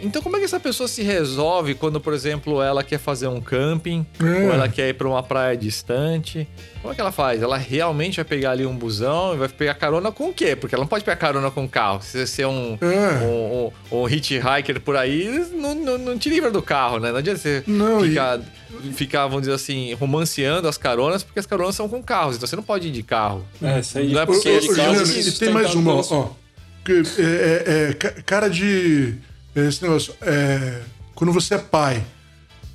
então como é que essa pessoa se resolve quando, por exemplo, ela quer fazer um camping é. ou ela quer ir para uma praia distante? Como é que ela faz? Ela realmente vai pegar ali um busão e vai pegar carona com o quê? Porque ela não pode pegar carona com carro. Se você é um, é. um, um, um hitchhiker por aí, não, não, não, te livra do carro, né? Não adianta você não, ficar, e... ficar, vamos dizer assim, romanceando as caronas, porque as caronas são com carros. Então você não pode ir de carro. É, isso aí. Não é porque é de carro. tem mais uma, ó. É, é, é, cara de. Esse negócio. É, quando você é pai.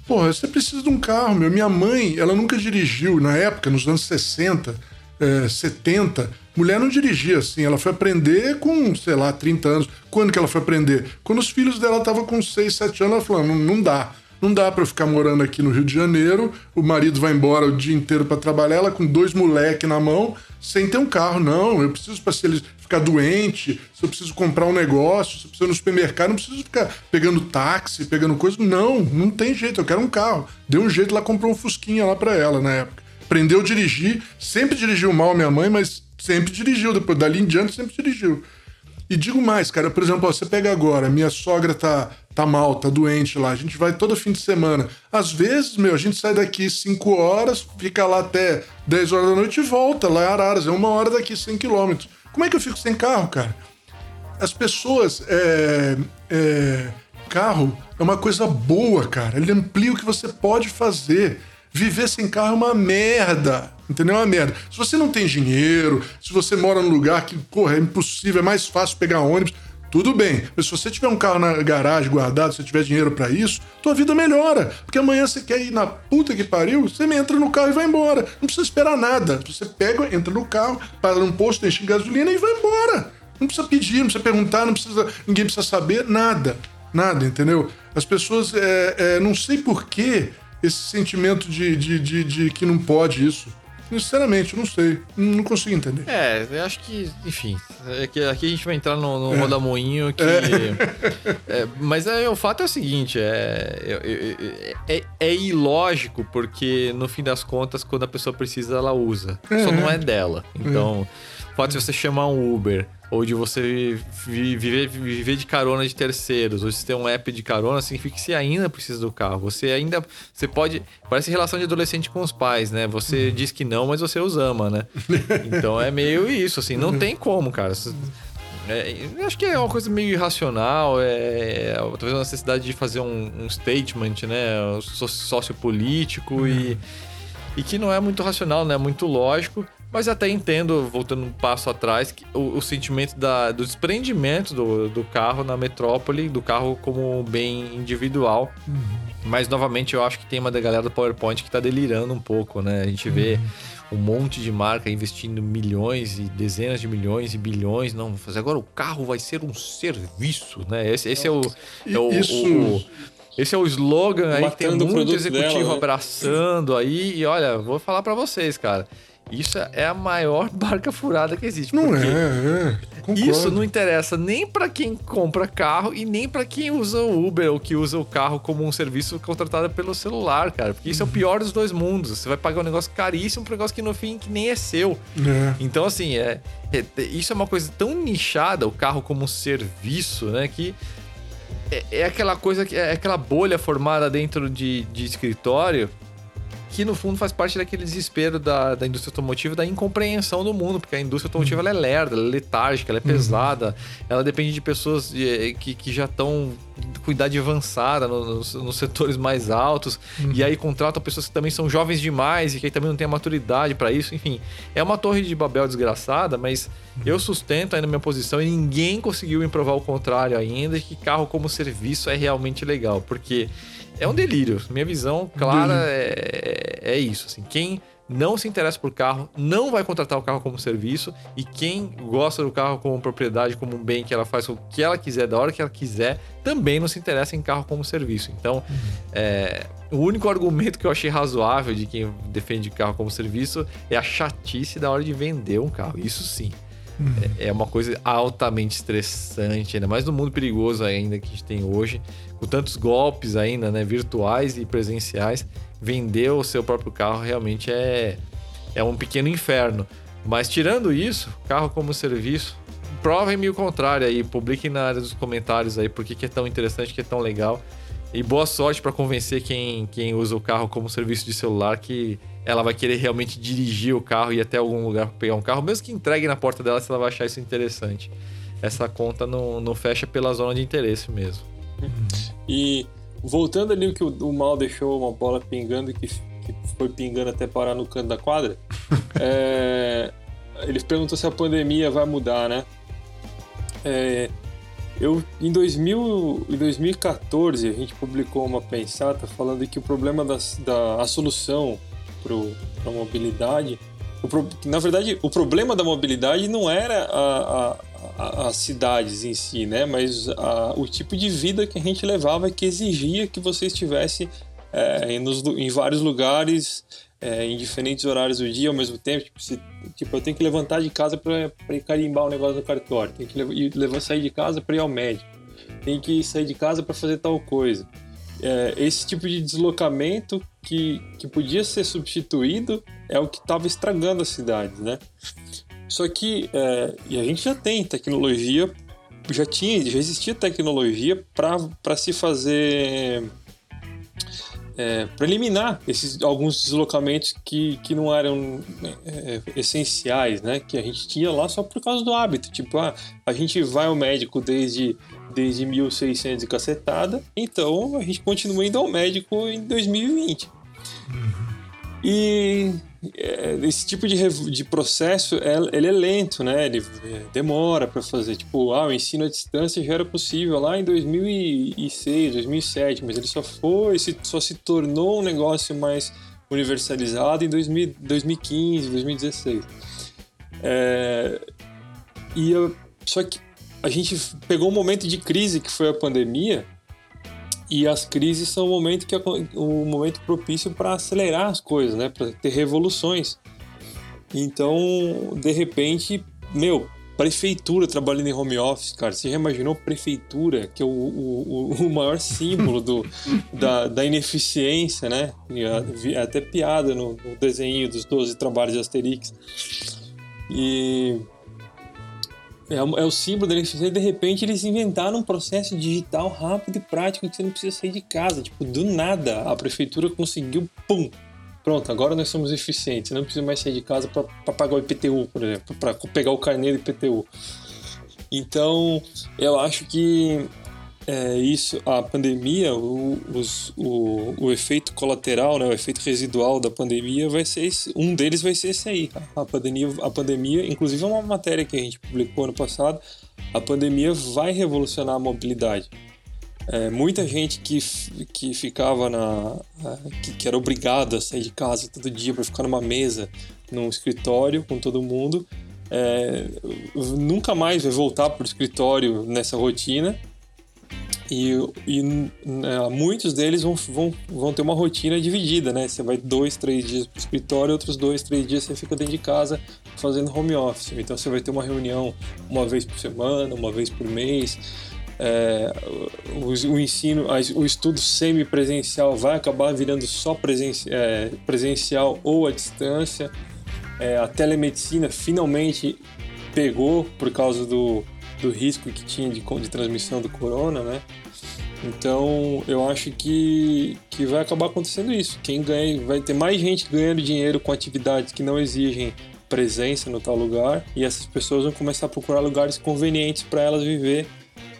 Porra, você precisa de um carro, meu. Minha mãe, ela nunca dirigiu, na época, nos anos 60, é, 70. Mulher não dirigia assim. Ela foi aprender com, sei lá, 30 anos. Quando que ela foi aprender? Quando os filhos dela estavam com 6, 7 anos, ela falou: não, não dá. Não dá para ficar morando aqui no Rio de Janeiro, o marido vai embora o dia inteiro para trabalhar, ela com dois moleques na mão, sem ter um carro. Não, eu preciso para se ele ficar doente, se eu preciso comprar um negócio, se eu preciso ir no supermercado, não preciso ficar pegando táxi, pegando coisa. Não, não tem jeito, eu quero um carro. Deu um jeito, ela comprou um Fusquinha lá para ela na época. Aprendeu a dirigir, sempre dirigiu mal a minha mãe, mas sempre dirigiu, depois dali em diante sempre dirigiu. E digo mais, cara, por exemplo, ó, você pega agora, minha sogra tá, tá mal, tá doente lá, a gente vai todo fim de semana. Às vezes, meu, a gente sai daqui 5 horas, fica lá até 10 horas da noite e volta lá em Araras, é uma hora daqui, 100 quilômetros. Como é que eu fico sem carro, cara? As pessoas é, é, carro é uma coisa boa, cara. Ele amplia o que você pode fazer. Viver sem carro é uma merda. Entendeu? É uma merda. Se você não tem dinheiro, se você mora num lugar que, porra, é impossível, é mais fácil pegar ônibus, tudo bem. Mas se você tiver um carro na garagem guardado, se você tiver dinheiro para isso, tua vida melhora. Porque amanhã você quer ir na puta que pariu, você entra no carro e vai embora. Não precisa esperar nada. Você pega, entra no carro, para num posto, enche gasolina e vai embora. Não precisa pedir, não precisa perguntar, não precisa, ninguém precisa saber nada. Nada, entendeu? As pessoas, é, é, não sei porquê, esse sentimento de, de, de, de que não pode isso. Sinceramente, não sei. Não consigo entender. É, eu acho que, enfim. É que aqui a gente vai entrar no, no é. rodamoinho que. É. é mas é, o fato é o seguinte: é, é, é, ilógico, porque no fim das contas, quando a pessoa precisa, ela usa. Só não é dela. Então, pode você chamar um Uber ou de você viver, viver de carona de terceiros, ou se tem um app de carona, significa que você ainda precisa do carro. Você ainda. Você pode. Parece relação de adolescente com os pais, né? Você uhum. diz que não, mas você os ama, né? Então é meio isso, assim, não tem como, cara. É, acho que é uma coisa meio irracional, é, talvez uma necessidade de fazer um, um statement, né? Sociopolítico uhum. e, e que não é muito racional, né? Muito lógico. Mas até entendo, voltando um passo atrás, o, o sentimento da, do desprendimento do, do carro na metrópole, do carro como bem individual. Uhum. Mas, novamente, eu acho que tem uma da galera do PowerPoint que tá delirando um pouco, né? A gente vê uhum. um monte de marca investindo milhões e dezenas de milhões e bilhões. Não, vou fazer agora o carro vai ser um serviço, né? Esse, esse é o. É o, Isso. o, esse é o slogan aí que tem muito executivo dela, né? abraçando aí. E olha, vou falar para vocês, cara. Isso é a maior barca furada que existe. Não é, é. Isso não interessa nem para quem compra carro e nem para quem usa o Uber ou que usa o carro como um serviço contratado pelo celular, cara. Porque isso é o pior dos dois mundos. Você vai pagar um negócio caríssimo por um negócio que no fim que nem é seu. É. Então, assim, é, é, isso é uma coisa tão nichada, o carro como um serviço, né? Que é, é aquela coisa, é aquela bolha formada dentro de, de escritório que no fundo faz parte daquele desespero da, da indústria automotiva, da incompreensão do mundo, porque a indústria automotiva ela é lerda, ela é letárgica, ela é uhum. pesada, ela depende de pessoas de, que, que já estão com idade avançada nos, nos setores mais altos, uhum. e aí contratam pessoas que também são jovens demais e que também não têm a maturidade para isso, enfim. É uma torre de Babel desgraçada, mas uhum. eu sustento aí na minha posição e ninguém conseguiu me provar o contrário ainda, que carro como serviço é realmente legal, porque é um delírio. Minha visão clara é, é isso. Assim, quem não se interessa por carro não vai contratar o carro como serviço e quem gosta do carro como propriedade, como um bem que ela faz o que ela quiser, da hora que ela quiser, também não se interessa em carro como serviço. Então, é, o único argumento que eu achei razoável de quem defende carro como serviço é a chatice da hora de vender um carro. Isso sim. Uhum. É, é uma coisa altamente estressante, ainda mais no mundo perigoso ainda que a gente tem hoje com tantos golpes ainda, né, virtuais e presenciais, vender o seu próprio carro realmente é, é um pequeno inferno. Mas tirando isso, carro como serviço, provem-me o contrário aí, publiquem na área dos comentários aí porque que é tão interessante, que é tão legal. E boa sorte para convencer quem, quem usa o carro como serviço de celular que ela vai querer realmente dirigir o carro e ir até algum lugar para pegar um carro, mesmo que entregue na porta dela se ela vai achar isso interessante. Essa conta não, não fecha pela zona de interesse mesmo. E voltando ali o que o, Mal deixou uma bola pingando que, que foi pingando até parar no canto da quadra, é, ele perguntou se a pandemia vai mudar, né? É, eu, em, 2000, em 2014, a gente publicou uma pensata falando que o problema das, da a solução para a mobilidade, o, na verdade, o problema da mobilidade não era a, a as cidades em si, né? Mas a, o tipo de vida que a gente levava que exigia que você estivesse é, nos, em vários lugares, é, em diferentes horários do dia ao mesmo tempo. Tipo, se, tipo eu tenho que levantar de casa para carimbar o um negócio no cartório, tenho que levar, sair de casa para ir ao médico, tenho que sair de casa para fazer tal coisa. É, esse tipo de deslocamento que, que podia ser substituído é o que estava estragando as cidades, né? Só que, é, e a gente já tem tecnologia, já tinha, já existia tecnologia para se fazer é, para eliminar esses alguns deslocamentos que, que não eram é, essenciais, né? Que a gente tinha lá só por causa do hábito. Tipo, ah, a gente vai ao médico desde, desde 1600 e cacetada, então a gente continua indo ao médico em 2020. Uhum. E é, esse tipo de, de processo ele é lento, né? Ele é, demora para fazer. Tipo, ah, o ensino à distância já era possível lá em 2006, 2007, mas ele só foi, só se tornou um negócio mais universalizado em 2000, 2015, 2016. É, e eu, só que a gente pegou um momento de crise que foi a pandemia e as crises são o momento que é o momento propício para acelerar as coisas, né? Para ter revoluções. Então, de repente, meu, prefeitura trabalhando em home office, cara. Você já imaginou prefeitura, que é o, o, o maior símbolo do, da, da ineficiência, né? É até piada no, no desenho dos 12 trabalhos de Asterix. E é, é, o símbolo da eficiência. De repente, eles inventaram um processo digital rápido e prático que você não precisa sair de casa. Tipo, do nada, a prefeitura conseguiu, pum, pronto, agora nós somos eficientes. Não precisa mais sair de casa para pagar o IPTU, por exemplo, para pegar o carneiro IPTU. Então, eu acho que é, isso, a pandemia, o, os, o, o efeito colateral, né, o efeito residual da pandemia vai ser esse, um deles vai ser esse aí. A pandemia, a pandemia, inclusive é uma matéria que a gente publicou ano passado, a pandemia vai revolucionar a mobilidade. É, muita gente que, que ficava na. Que, que era obrigada a sair de casa todo dia para ficar numa mesa, num escritório com todo mundo, é, nunca mais vai voltar para o escritório nessa rotina e, e né, muitos deles vão, vão, vão ter uma rotina dividida, né? Você vai dois, três dias para o escritório, outros dois, três dias você fica dentro de casa fazendo home office. Então você vai ter uma reunião uma vez por semana, uma vez por mês. É, o, o, ensino, o estudo semipresencial vai acabar virando só presenci, é, presencial ou à distância. É, a telemedicina finalmente pegou por causa do, do risco que tinha de, de transmissão do corona, né? Então, eu acho que, que vai acabar acontecendo isso. Quem ganha, vai ter mais gente ganhando dinheiro com atividades que não exigem presença no tal lugar, e essas pessoas vão começar a procurar lugares convenientes para elas viver,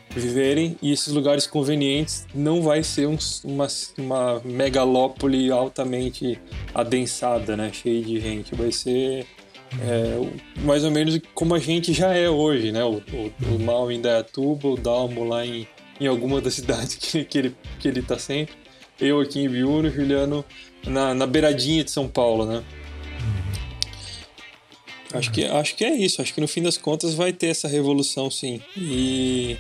viverem, e esses lugares convenientes não vai ser um, uma, uma megalópole altamente adensada, né, cheia de gente, vai ser é, mais ou menos como a gente já é hoje, né? O, o, o Mal em Dayatuba, o Dalmo lá em, em alguma das cidades que, que, ele, que ele tá sempre. Eu aqui em Biúna, o Juliano na, na beiradinha de São Paulo, né? Acho que, acho que é isso. Acho que no fim das contas vai ter essa revolução, sim. E.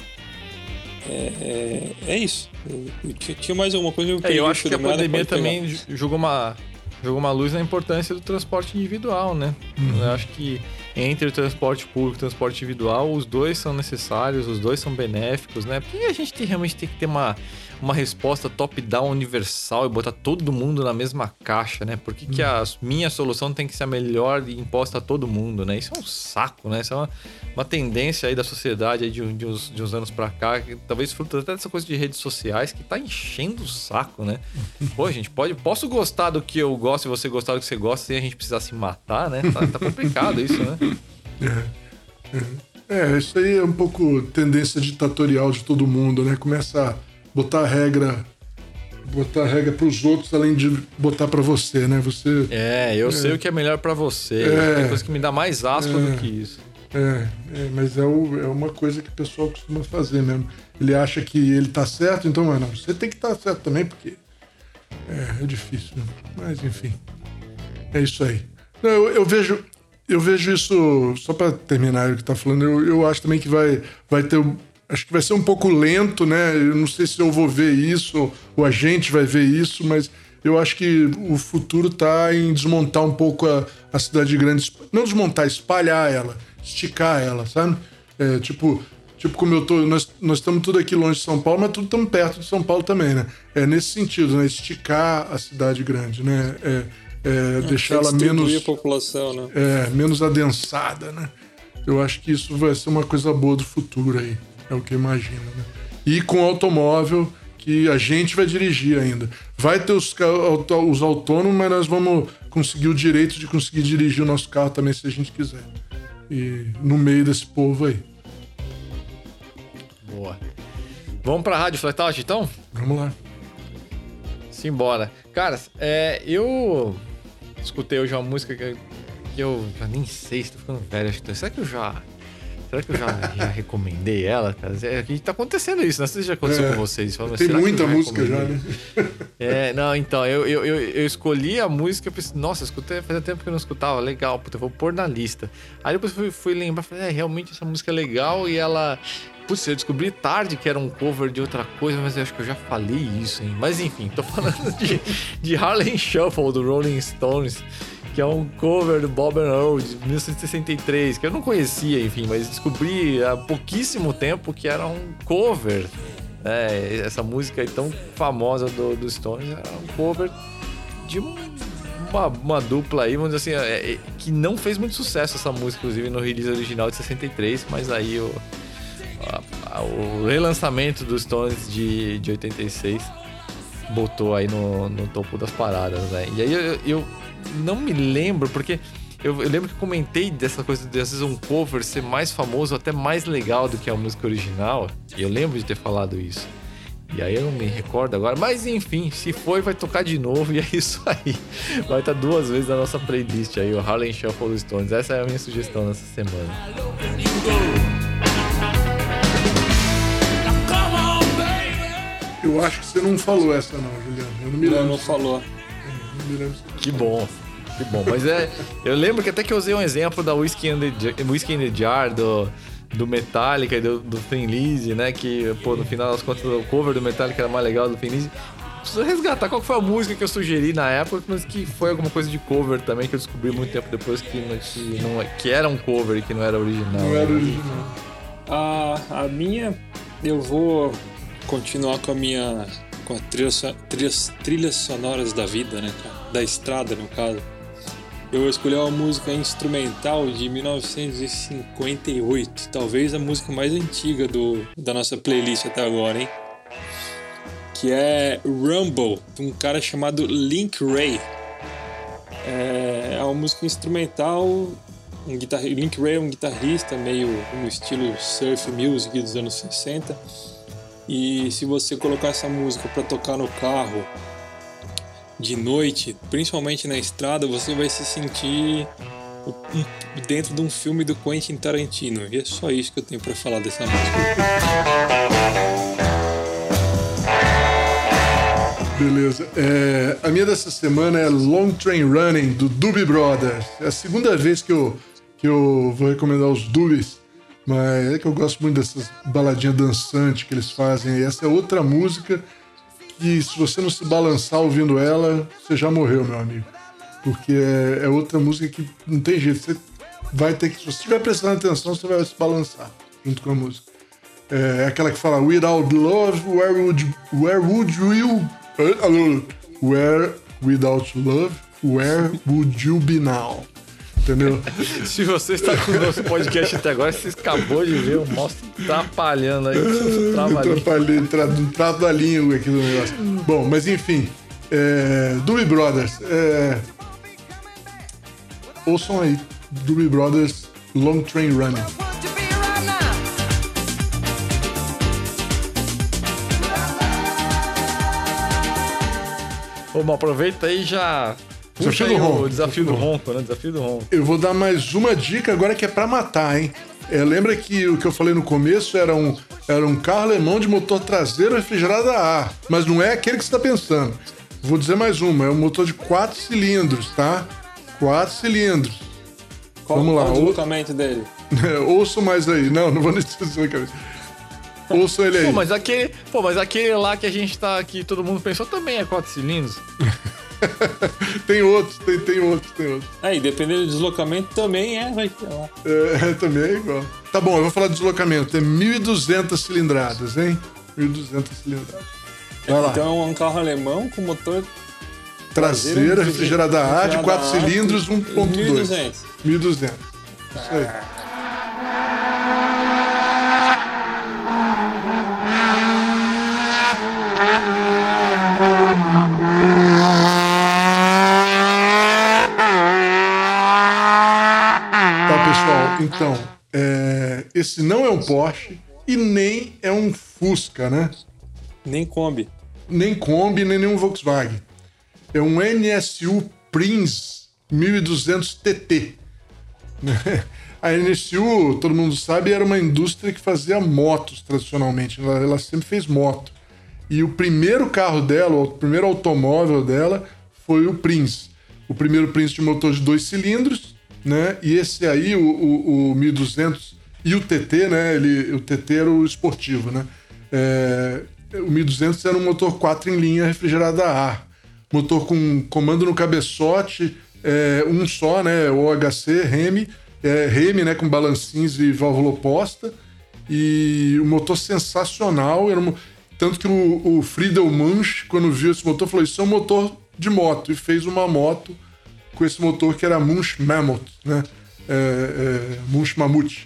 É, é, é isso. Eu, eu, tinha mais alguma coisa? Eu, é, eu acho que a pandemia também jogou uma, jogou uma luz na importância do transporte individual, né? Uhum. Eu acho que entre o transporte público e o transporte individual, os dois são necessários, os dois são benéficos, né? Porque a gente tem, realmente tem que ter uma, uma resposta top-down universal e botar todo mundo na mesma caixa, né? Por que, que a minha solução tem que ser a melhor e imposta a todo mundo, né? Isso é um saco, né? Isso é uma, uma tendência aí da sociedade aí de, de, uns, de uns anos pra cá, que, talvez fruto até dessa coisa de redes sociais, que tá enchendo o saco, né? Pô, gente, pode, posso gostar do que eu gosto e você gostar do que você gosta sem a gente precisar se matar, né? Tá, tá complicado isso, né? É, é. é, isso aí é um pouco tendência ditatorial de todo mundo, né? Começa a botar regra botar regra para os outros além de botar para você, né? Você É, eu é, sei o que é melhor para você. É, Tem coisa que me dá mais asco é, do que isso. É, é mas é, o, é, uma coisa que o pessoal costuma fazer mesmo. Ele acha que ele tá certo, então, não, você tem que estar tá certo também, porque é, é difícil. Né? Mas enfim, é isso aí. Eu, eu vejo, eu vejo isso só para terminar o que tá falando. Eu, eu acho também que vai, vai ter acho que vai ser um pouco lento, né? Eu não sei se eu vou ver isso ou a gente vai ver isso, mas eu acho que o futuro está em desmontar um pouco a, a cidade grande. Não desmontar, espalhar ela, esticar ela, sabe? É, tipo, tipo como eu tô. Nós, nós estamos tudo aqui longe de São Paulo, mas tudo estamos perto de São Paulo também, né? É nesse sentido, né? Esticar a cidade grande, né? É, é, é deixar ela menos. a população, né? É, menos adensada, né? Eu acho que isso vai ser uma coisa boa do futuro aí. É o que eu imagino, né? E com automóvel, que a gente vai dirigir ainda. Vai ter os, os autônomos, mas nós vamos conseguir o direito de conseguir dirigir o nosso carro também se a gente quiser. E no meio desse povo aí. Boa. Vamos pra Rádio Flatout então? Vamos lá. Simbora. Cara, é, eu escutei hoje uma música que, que eu já nem sei se tô ficando velho. Será que eu já Será que eu já, já recomendei ela, cara? É, aqui tá acontecendo isso, não sei se já aconteceu é, com vocês. Falo, tem muita já música já, né? É, não, então, eu, eu, eu, eu escolhi a música, pensei, nossa, escutei, fazia tempo que eu não escutava, legal, puta, eu vou pôr na lista. Aí depois fui, fui lembrar, falei, é, realmente essa música é legal e ela. Putz, eu descobri tarde que era um cover de outra coisa, mas eu acho que eu já falei isso, hein? Mas enfim, tô falando de, de Harlem Shuffle do Rolling Stones que é um cover do Bob and Earl de 1963, que eu não conhecia, enfim, mas descobri há pouquíssimo tempo que era um cover. Né? Essa música tão famosa do, do Stones era um cover de uma, uma, dupla aí, vamos dizer assim, é, é, que não fez muito sucesso essa música, inclusive no release original de 63, mas aí o, a, a, o relançamento dos Stones de, de 86 botou aí no, no topo das paradas, né? E aí eu, eu não me lembro, porque eu, eu, lembro que comentei dessa coisa de às vezes um cover ser mais famoso, até mais legal do que a música original. E eu lembro de ter falado isso. E aí eu não me recordo agora. Mas enfim, se foi, vai tocar de novo. E é isso aí. Vai estar duas vezes na nossa playlist aí, o Harlem Shuffle Stones. Essa é a minha sugestão nessa semana. Eu acho que você não falou essa não, Juliano. Eu não me lembro. Não, não falou. Que bom. Que bom. Mas é. Eu lembro que até que eu usei um exemplo da Whiskey in the, Whiskey in the Jar, do, do Metallica e do, do Thin né? Que, pô, no final das contas, o cover do Metallica era mais legal do Thin Lizzy. Preciso resgatar qual foi a música que eu sugeri na época, mas que foi alguma coisa de cover também, que eu descobri muito tempo depois que, que, não, que era um cover e que não era original. Não era original. A, a minha, eu vou continuar com a minha com as trilhas, trilhas, sonoras da vida, né, Da estrada, no caso. Eu escolhi uma música instrumental de 1958, talvez a música mais antiga do, da nossa playlist até agora, hein? Que é Rumble, de um cara chamado Link Ray. É, é uma música instrumental. Um guitar... Link Ray é um guitarrista meio no estilo surf music dos anos 60 e se você colocar essa música para tocar no carro de noite, principalmente na estrada, você vai se sentir dentro de um filme do Quentin Tarantino. E é só isso que eu tenho para falar dessa música. Beleza. É, a minha dessa semana é Long Train Running, do Doobie Brothers. É a segunda vez que eu, que eu vou recomendar os Doobies. Mas é que eu gosto muito dessas baladinhas dançantes que eles fazem. E essa é outra música que, se você não se balançar ouvindo ela, você já morreu, meu amigo. Porque é, é outra música que não tem jeito. Você vai ter que. Se você estiver prestando atenção, você vai se balançar junto com a música. É, é aquela que fala Without love, where would, where would you. Where without love, where would you be now? Entendeu? Se você está com o nosso podcast até agora, você acabou de ver o monstro atrapalhando aí. Atrapalhando, tra, trabalhinho aqui do negócio. Bom, mas enfim. É, Doobie Brothers. É, ouçam aí. Doobie Brothers Long Train Running. Bom, aproveita aí já Desafio do ronco. O desafio do ronco, né? Desafio do ronco. Eu vou dar mais uma dica agora que é para matar, hein? É, lembra que o que eu falei no começo era um, era um carro alemão de motor traseiro refrigerado a ar, mas não é aquele que você está pensando. Vou dizer mais uma, é um motor de quatro cilindros, tá? Quatro cilindros. Qual, Vamos lá. Qual o deslocamento dele? Ouço mais aí. Não, não vou nem dizer a cabeça. Ouçam ele aí. Pô, mas aquele, pô, mas aquele lá que a gente tá aqui, todo mundo pensou, também é quatro cilindros. tem outros, tem, tem outros, tem outros. Aí, dependendo do deslocamento, também é, vai ter lá. É, também é igual. Tá bom, eu vou falar de deslocamento. É 1.200 cilindradas, hein? 1.200 cilindradas. Vai lá. Então, é um carro alemão com motor traseira, refrigerada a ar, de 4 cilindros, 1.2. 1.200. 1.200. Isso aí. pessoal, então, é, esse não é um Porsche e nem é um Fusca, né? Nem Kombi. Nem Kombi, nem nenhum Volkswagen. É um NSU Prince 1200 TT. A NSU, todo mundo sabe, era uma indústria que fazia motos tradicionalmente. Ela, ela sempre fez moto. E o primeiro carro dela, o primeiro automóvel dela, foi o Prince. O primeiro Prince de motor de dois cilindros, né? E esse aí, o, o, o 1200 e o TT, né? Ele, o TT era o esportivo, né? É, o 1200 era um motor 4 em linha refrigerado a ar. Motor com comando no cabeçote, é, um só, né? OHC, Remy, é, né? Com balancinhos e válvula oposta. E o motor sensacional. Era um, tanto que o, o Friedel Munch, quando viu esse motor, falou: Isso é um motor de moto. E fez uma moto com esse motor que era Munch Mammoth, né? É, é, Munch Mammoth,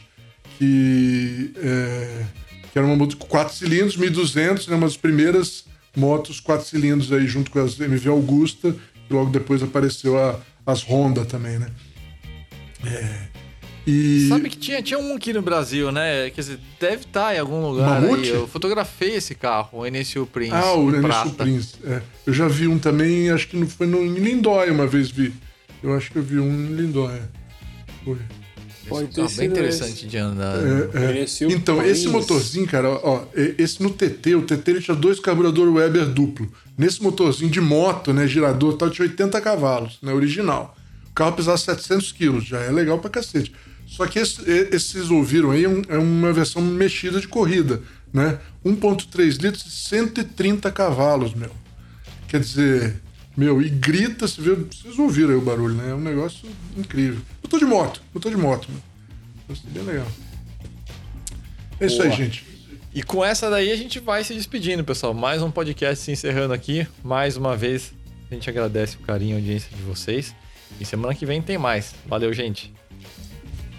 que, é, que era uma moto com 4 cilindros, 1200, né? Uma das primeiras motos 4 cilindros aí junto com as MV Augusta, e logo depois apareceu a, as Honda também, né? É, e... Sabe que tinha, tinha um aqui no Brasil, né? Quer dizer, deve estar tá em algum lugar Mamute? aí. Eu fotografei esse carro, o NSU Prince. Ah, o NSU Prince. É. Eu já vi um também, acho que não foi no, em Lindóia uma vez vi. Eu acho que eu vi um em Lindóia. Foi. Pode ter bem interessante esse. de andar. É, é. Então, esse motorzinho, cara, ó, esse no TT, o TT ele tinha dois carburadores Weber duplo. Nesse motorzinho de moto, né, girador, tal, tinha 80 cavalos, né, original. O carro pesava 700 quilos, já é legal pra cacete. Só que esse, esse vocês ouviram aí é, é uma versão mexida de corrida, né? 1.3 litros, 130 cavalos, meu. Quer dizer, meu, e grita, você vê, vocês ouviram aí o barulho, né? É um negócio incrível. Eu tô de moto, eu tô de moto, meu. Gostei bem legal. É isso Boa. aí, gente. E com essa daí a gente vai se despedindo, pessoal. Mais um podcast se encerrando aqui. Mais uma vez, a gente agradece o carinho e a audiência de vocês. E semana que vem tem mais. Valeu, gente.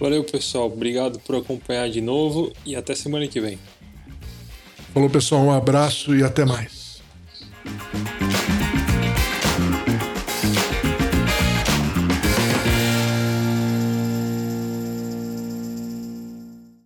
Valeu, pessoal. Obrigado por acompanhar de novo e até semana que vem. Falou, pessoal. Um abraço e até mais.